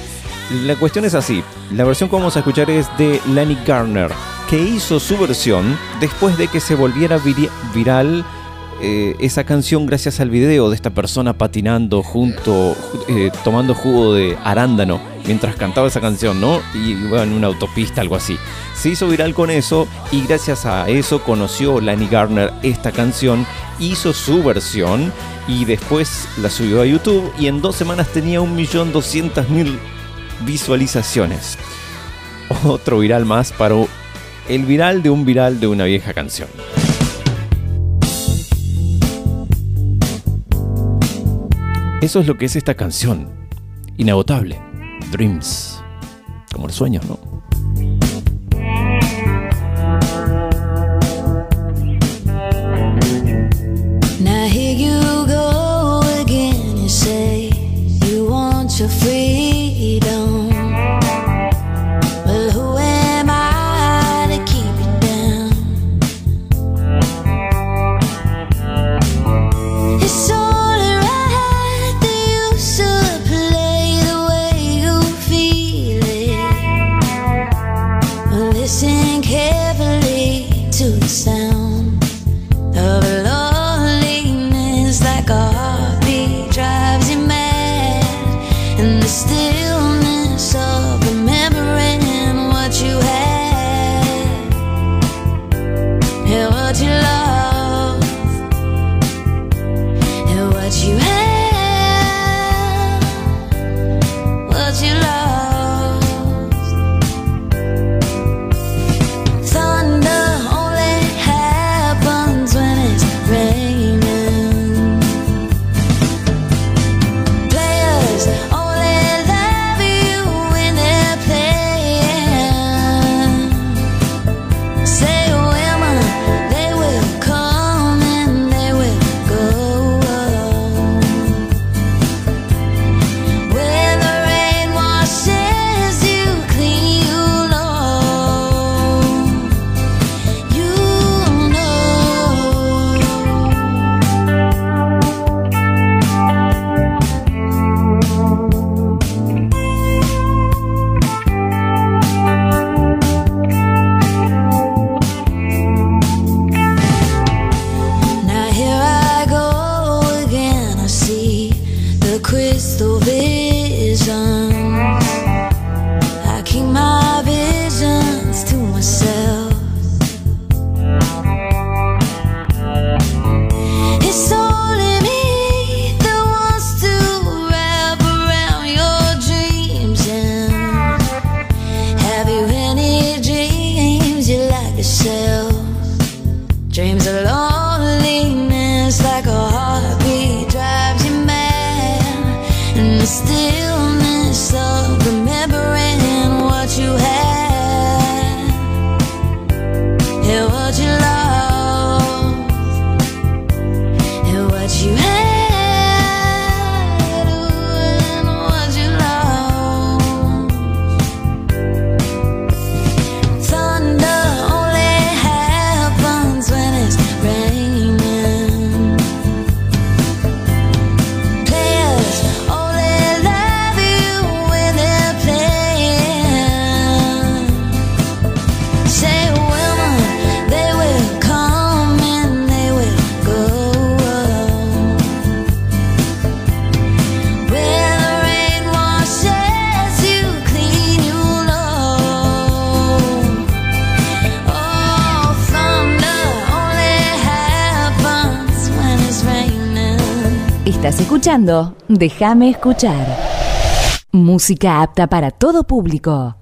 La cuestión es así, la versión que vamos a escuchar es de Lenny Garner, que hizo su versión después de que se volviera viral eh, esa canción gracias al video de esta persona patinando junto, eh, tomando jugo de arándano mientras cantaba esa canción, ¿no? Y bueno, en una autopista, algo así. Se hizo viral con eso y gracias a eso conoció Lenny Garner esta canción, hizo su versión y después la subió a YouTube y en dos semanas tenía 1.200.000 visualizaciones. Otro viral más para el viral de un viral de una vieja canción. Eso es lo que es esta canción. Inagotable. Dreams. Como el sueño, ¿no? Déjame escuchar. Música apta para todo público.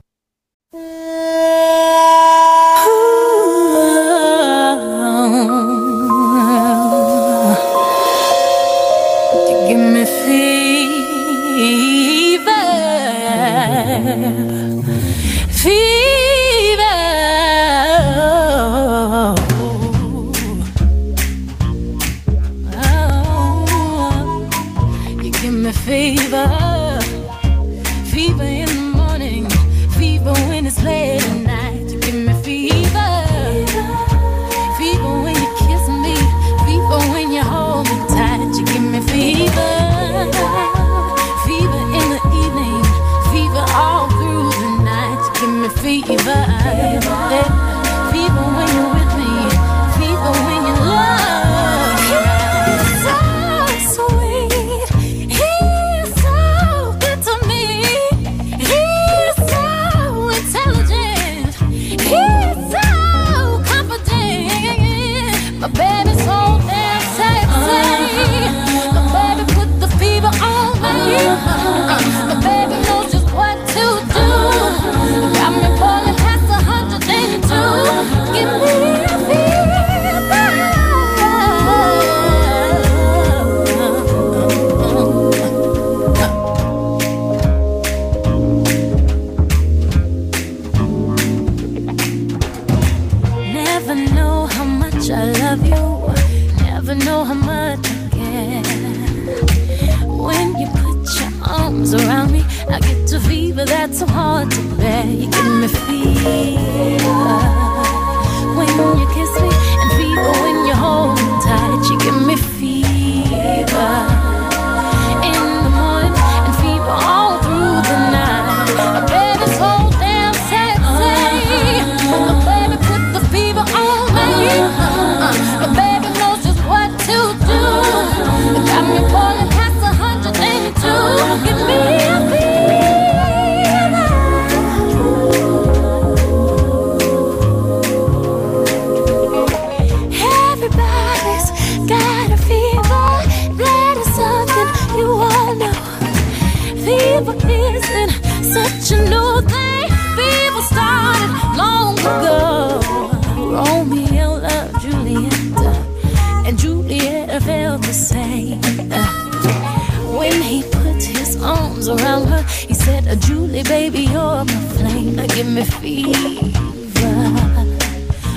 Baby, you're my flame. Give me fever.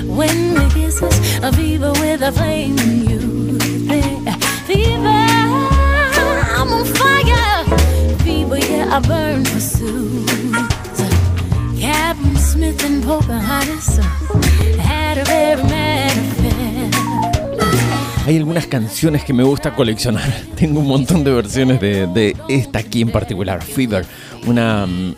When we kiss a fever with a flame in you. Fever, I'm on fire. Fever, yeah, I burn for suits. Captain Smith and Pocahontas had a very mad. Hay algunas canciones que me gusta coleccionar. Tengo un montón de versiones de, de esta aquí en particular, Fever, una mm,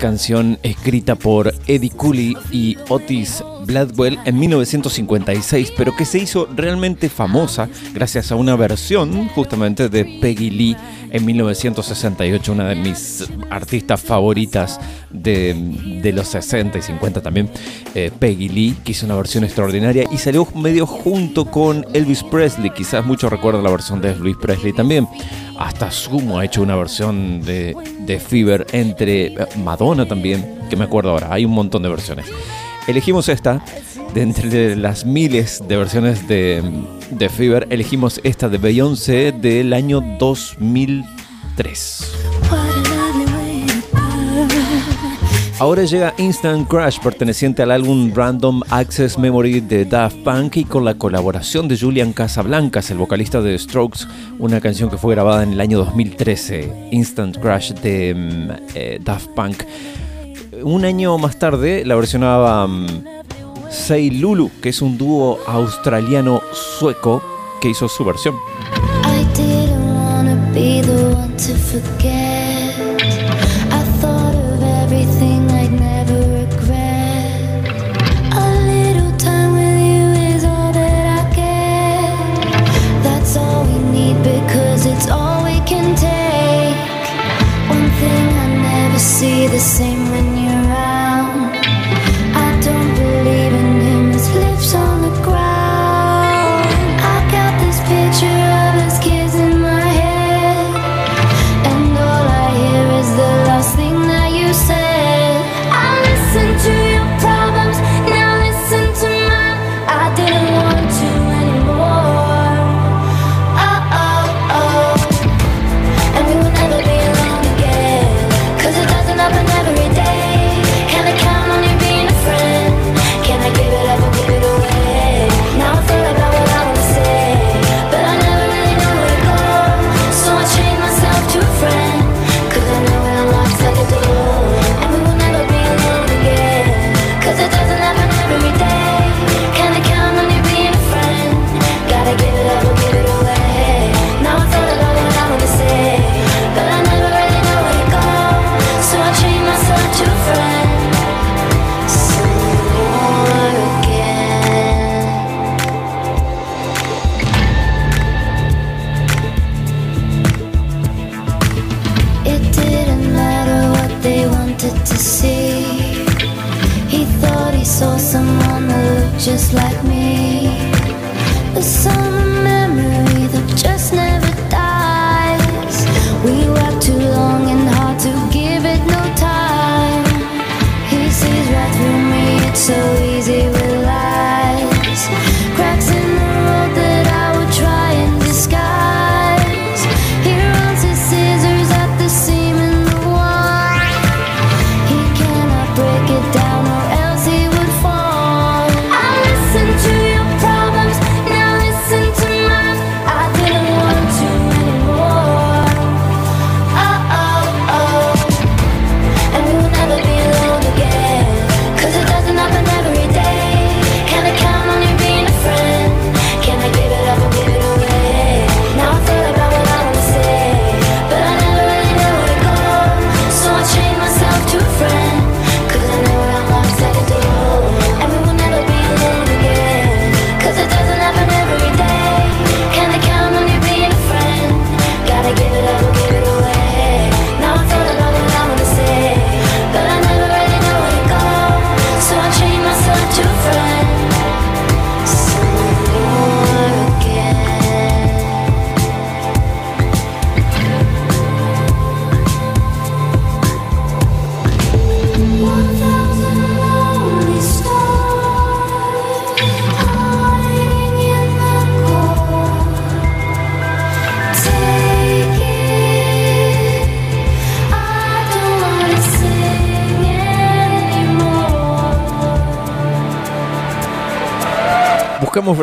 canción escrita por Eddie Cooley y Otis Gladwell en 1956, pero que se hizo realmente famosa gracias a una versión justamente de Peggy Lee en 1968, una de mis artistas favoritas de, de los 60 y 50 también, eh, Peggy Lee, que hizo una versión extraordinaria y salió medio junto con Elvis Presley, quizás muchos recuerdan la versión de Elvis Presley también. Hasta Sumo ha hecho una versión de, de Fever entre eh, Madonna también, que me acuerdo ahora, hay un montón de versiones. Elegimos esta, de entre las miles de versiones de, de Fever, elegimos esta de Beyoncé del año 2003. Ahora llega Instant Crash, perteneciente al álbum Random Access Memory de Daft Punk y con la colaboración de Julian Casablancas, el vocalista de Strokes, una canción que fue grabada en el año 2013, Instant Crash de mm, eh, Daft Punk. Un año más tarde la versionaba mm, Say Lulu, que es un dúo australiano-sueco que hizo su versión. I didn't be the one to same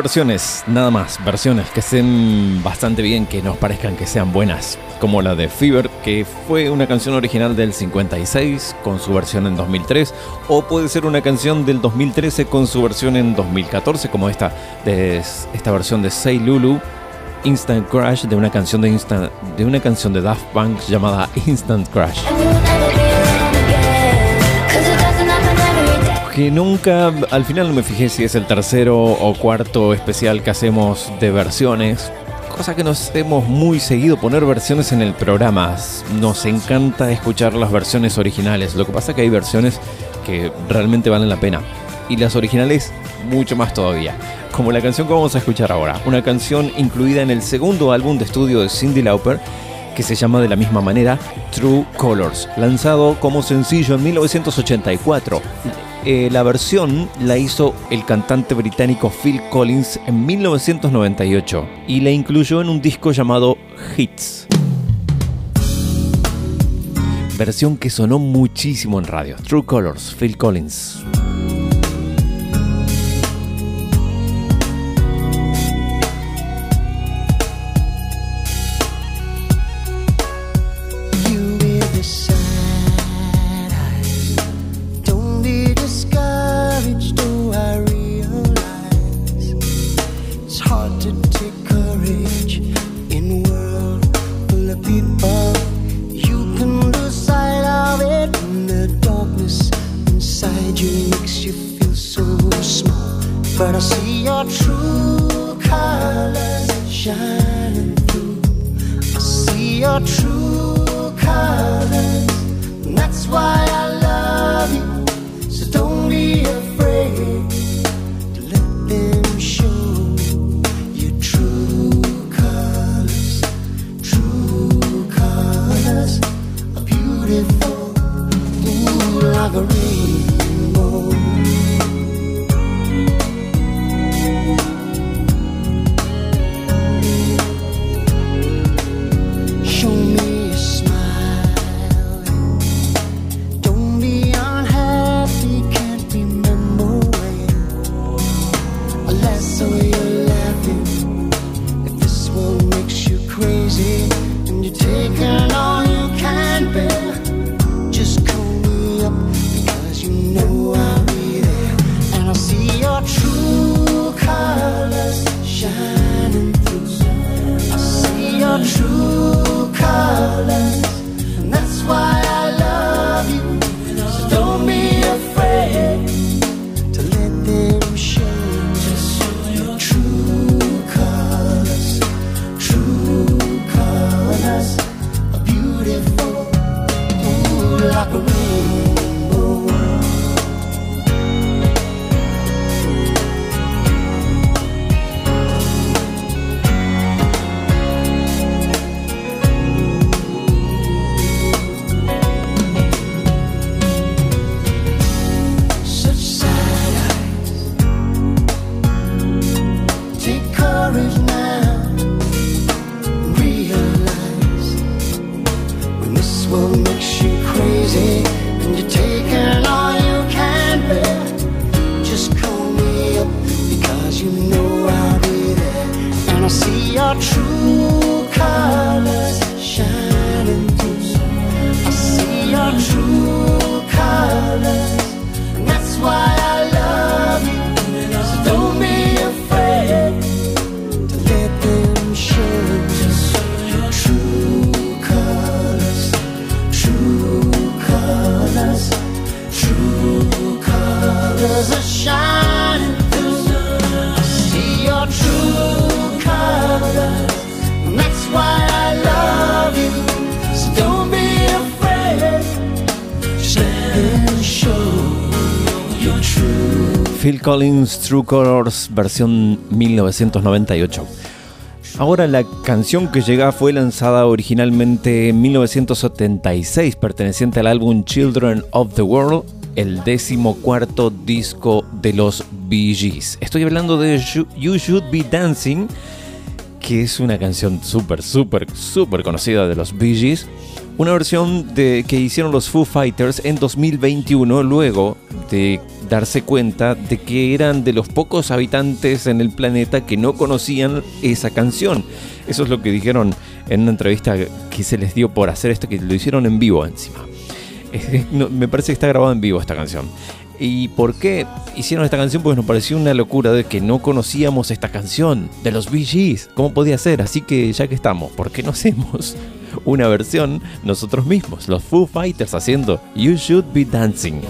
versiones, nada más, versiones que estén bastante bien, que nos parezcan que sean buenas, como la de Fever, que fue una canción original del 56 con su versión en 2003, o puede ser una canción del 2013 con su versión en 2014, como esta, de esta versión de Say Lulu, Instant Crash, de una canción de, Instant, de una canción de Daft Punk llamada Instant Crash. Nunca, al final no me fijé si es el tercero o cuarto especial que hacemos de versiones. Cosa que nos hemos muy seguido poner versiones en el programa. Nos encanta escuchar las versiones originales. Lo que pasa es que hay versiones que realmente valen la pena. Y las originales mucho más todavía. Como la canción que vamos a escuchar ahora. Una canción incluida en el segundo álbum de estudio de Cindy Lauper que se llama de la misma manera True Colors, lanzado como sencillo en 1984. Eh, la versión la hizo el cantante británico Phil Collins en 1998 y la incluyó en un disco llamado Hits. Versión que sonó muchísimo en radio. True Colors, Phil Collins. True Colors versión 1998. Ahora la canción que llega fue lanzada originalmente en 1976, perteneciente al álbum Children of the World, el decimocuarto disco de los Bee Gees. Estoy hablando de You- You Should Be Dancing, que es una canción súper, súper, súper conocida de los Bee Gees. Una versión de, que hicieron los Foo Fighters en 2021, luego de darse cuenta de que eran de los pocos habitantes en el planeta que no conocían esa canción. Eso es lo que dijeron en una entrevista que se les dio por hacer esto, que lo hicieron en vivo encima. No, me parece que está grabada en vivo esta canción. ¿Y por qué hicieron esta canción? Pues nos pareció una locura de que no conocíamos esta canción de los Gees. ¿Cómo podía ser? Así que ya que estamos, ¿por qué no hacemos una versión nosotros mismos? Los Foo Fighters haciendo You Should Be Dancing.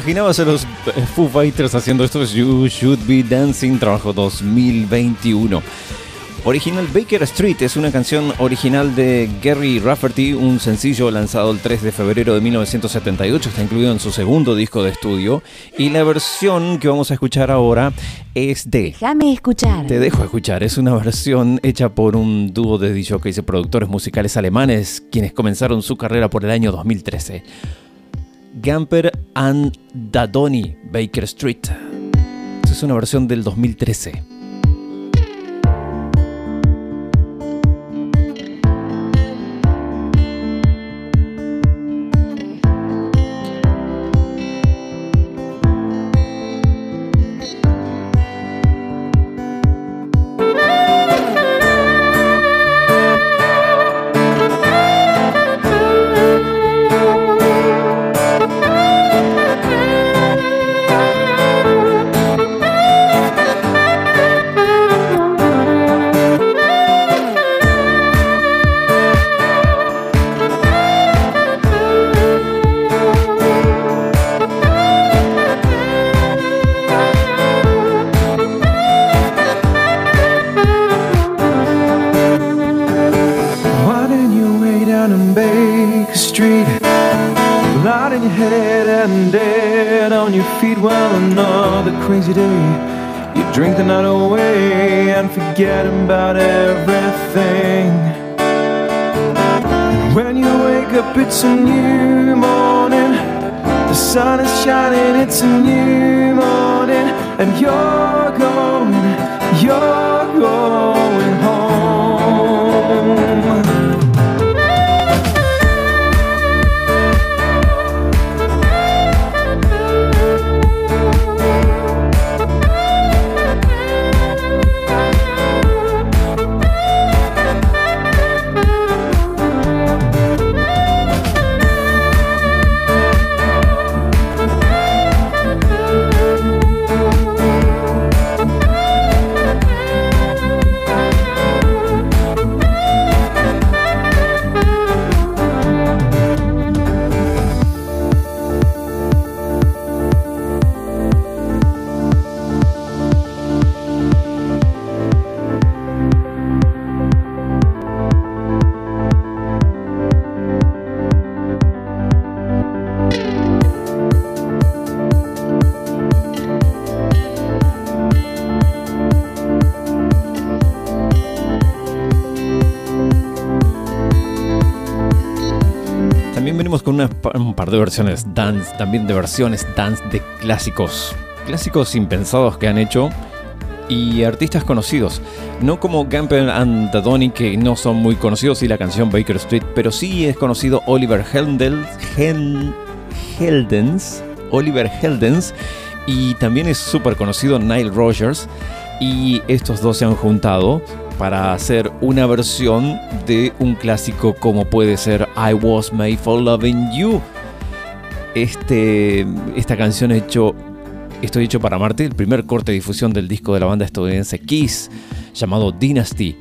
Imaginabas a los eh, Foo Fighters haciendo esto? You Should Be Dancing, trabajo 2021. Original Baker Street es una canción original de Gary Rafferty, un sencillo lanzado el 3 de febrero de 1978, está incluido en su segundo disco de estudio y la versión que vamos a escuchar ahora es de... Déjame escuchar. Te dejo escuchar, es una versión hecha por un dúo de DJs y productores musicales alemanes quienes comenzaron su carrera por el año 2013. Gamper and Dadoni Baker Street. Esta es una versión del 2013. Versiones dance, también de versiones dance de clásicos. Clásicos impensados que han hecho y artistas conocidos. No como Gamper and Dadoni, que no son muy conocidos, y la canción Baker Street, pero sí es conocido Oliver Heldens, Hel- Heldens, Oliver Heldens, y también es súper conocido Nile Rogers, y estos dos se han juntado para hacer una versión de un clásico como puede ser I Was Made for Loving You. Este, esta canción hecho Estoy hecho para Marte, el primer corte de difusión del disco de la banda estadounidense Kiss, llamado Dynasty,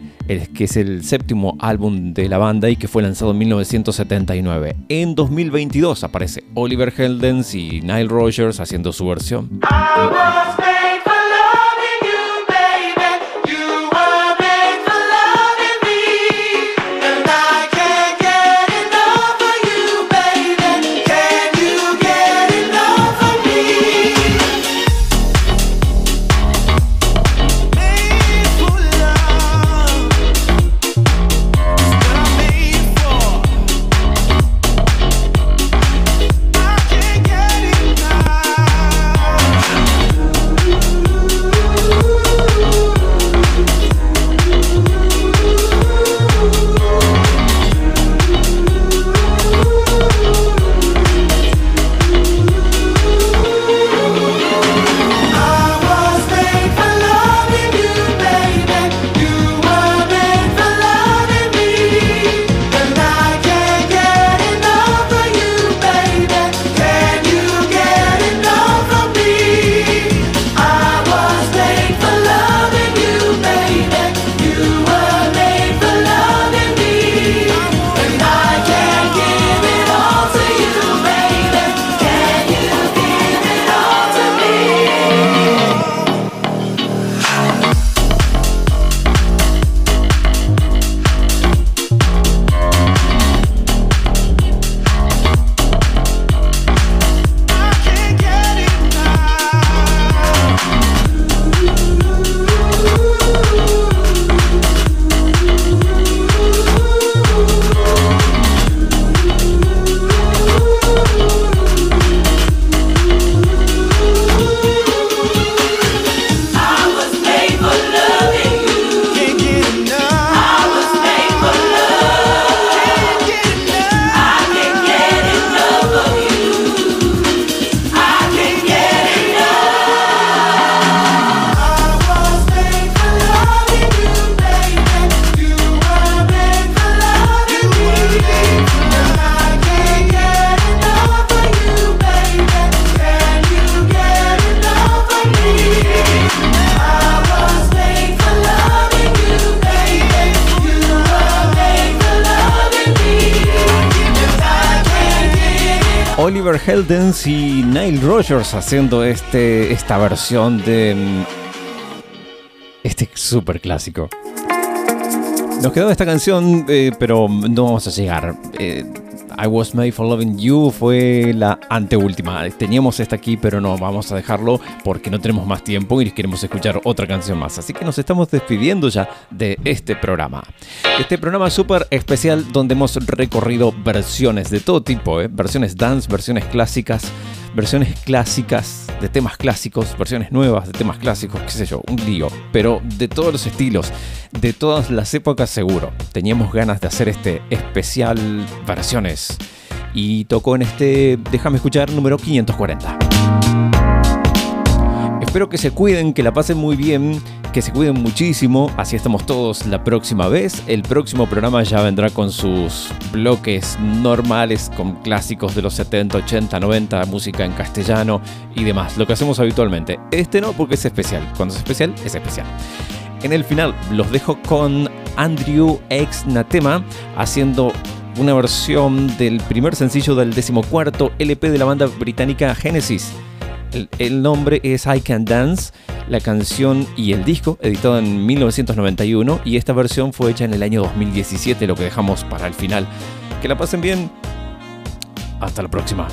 que es el séptimo álbum de la banda y que fue lanzado en 1979. En 2022 aparece Oliver Heldens y Nile Rogers haciendo su versión. Haciendo este, esta versión de mm, este super clásico. Nos quedó esta canción, eh, pero no vamos a llegar. Eh, I Was Made for Loving You fue la anteúltima. Teníamos esta aquí, pero no vamos a dejarlo porque no tenemos más tiempo y queremos escuchar otra canción más. Así que nos estamos despidiendo ya de este programa. Este programa súper especial donde hemos recorrido versiones de todo tipo, ¿eh? versiones dance, versiones clásicas, versiones clásicas de temas clásicos, versiones nuevas de temas clásicos, qué sé yo, un lío, pero de todos los estilos, de todas las épocas seguro. Teníamos ganas de hacer este especial versiones y tocó en este Déjame escuchar número 540. Espero que se cuiden, que la pasen muy bien, que se cuiden muchísimo. Así estamos todos la próxima vez. El próximo programa ya vendrá con sus bloques normales, con clásicos de los 70, 80, 90, música en castellano y demás. Lo que hacemos habitualmente. Este no, porque es especial. Cuando es especial, es especial. En el final los dejo con Andrew X Natema haciendo una versión del primer sencillo del decimocuarto LP de la banda británica Genesis. El, nombre es I Can Dance, la canción y el disco, editado en 1991, y esta versión fue hecha en el año 2017, lo que dejamos para el final. Que la pasen bien. Hasta la próxima.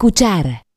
Escuchar.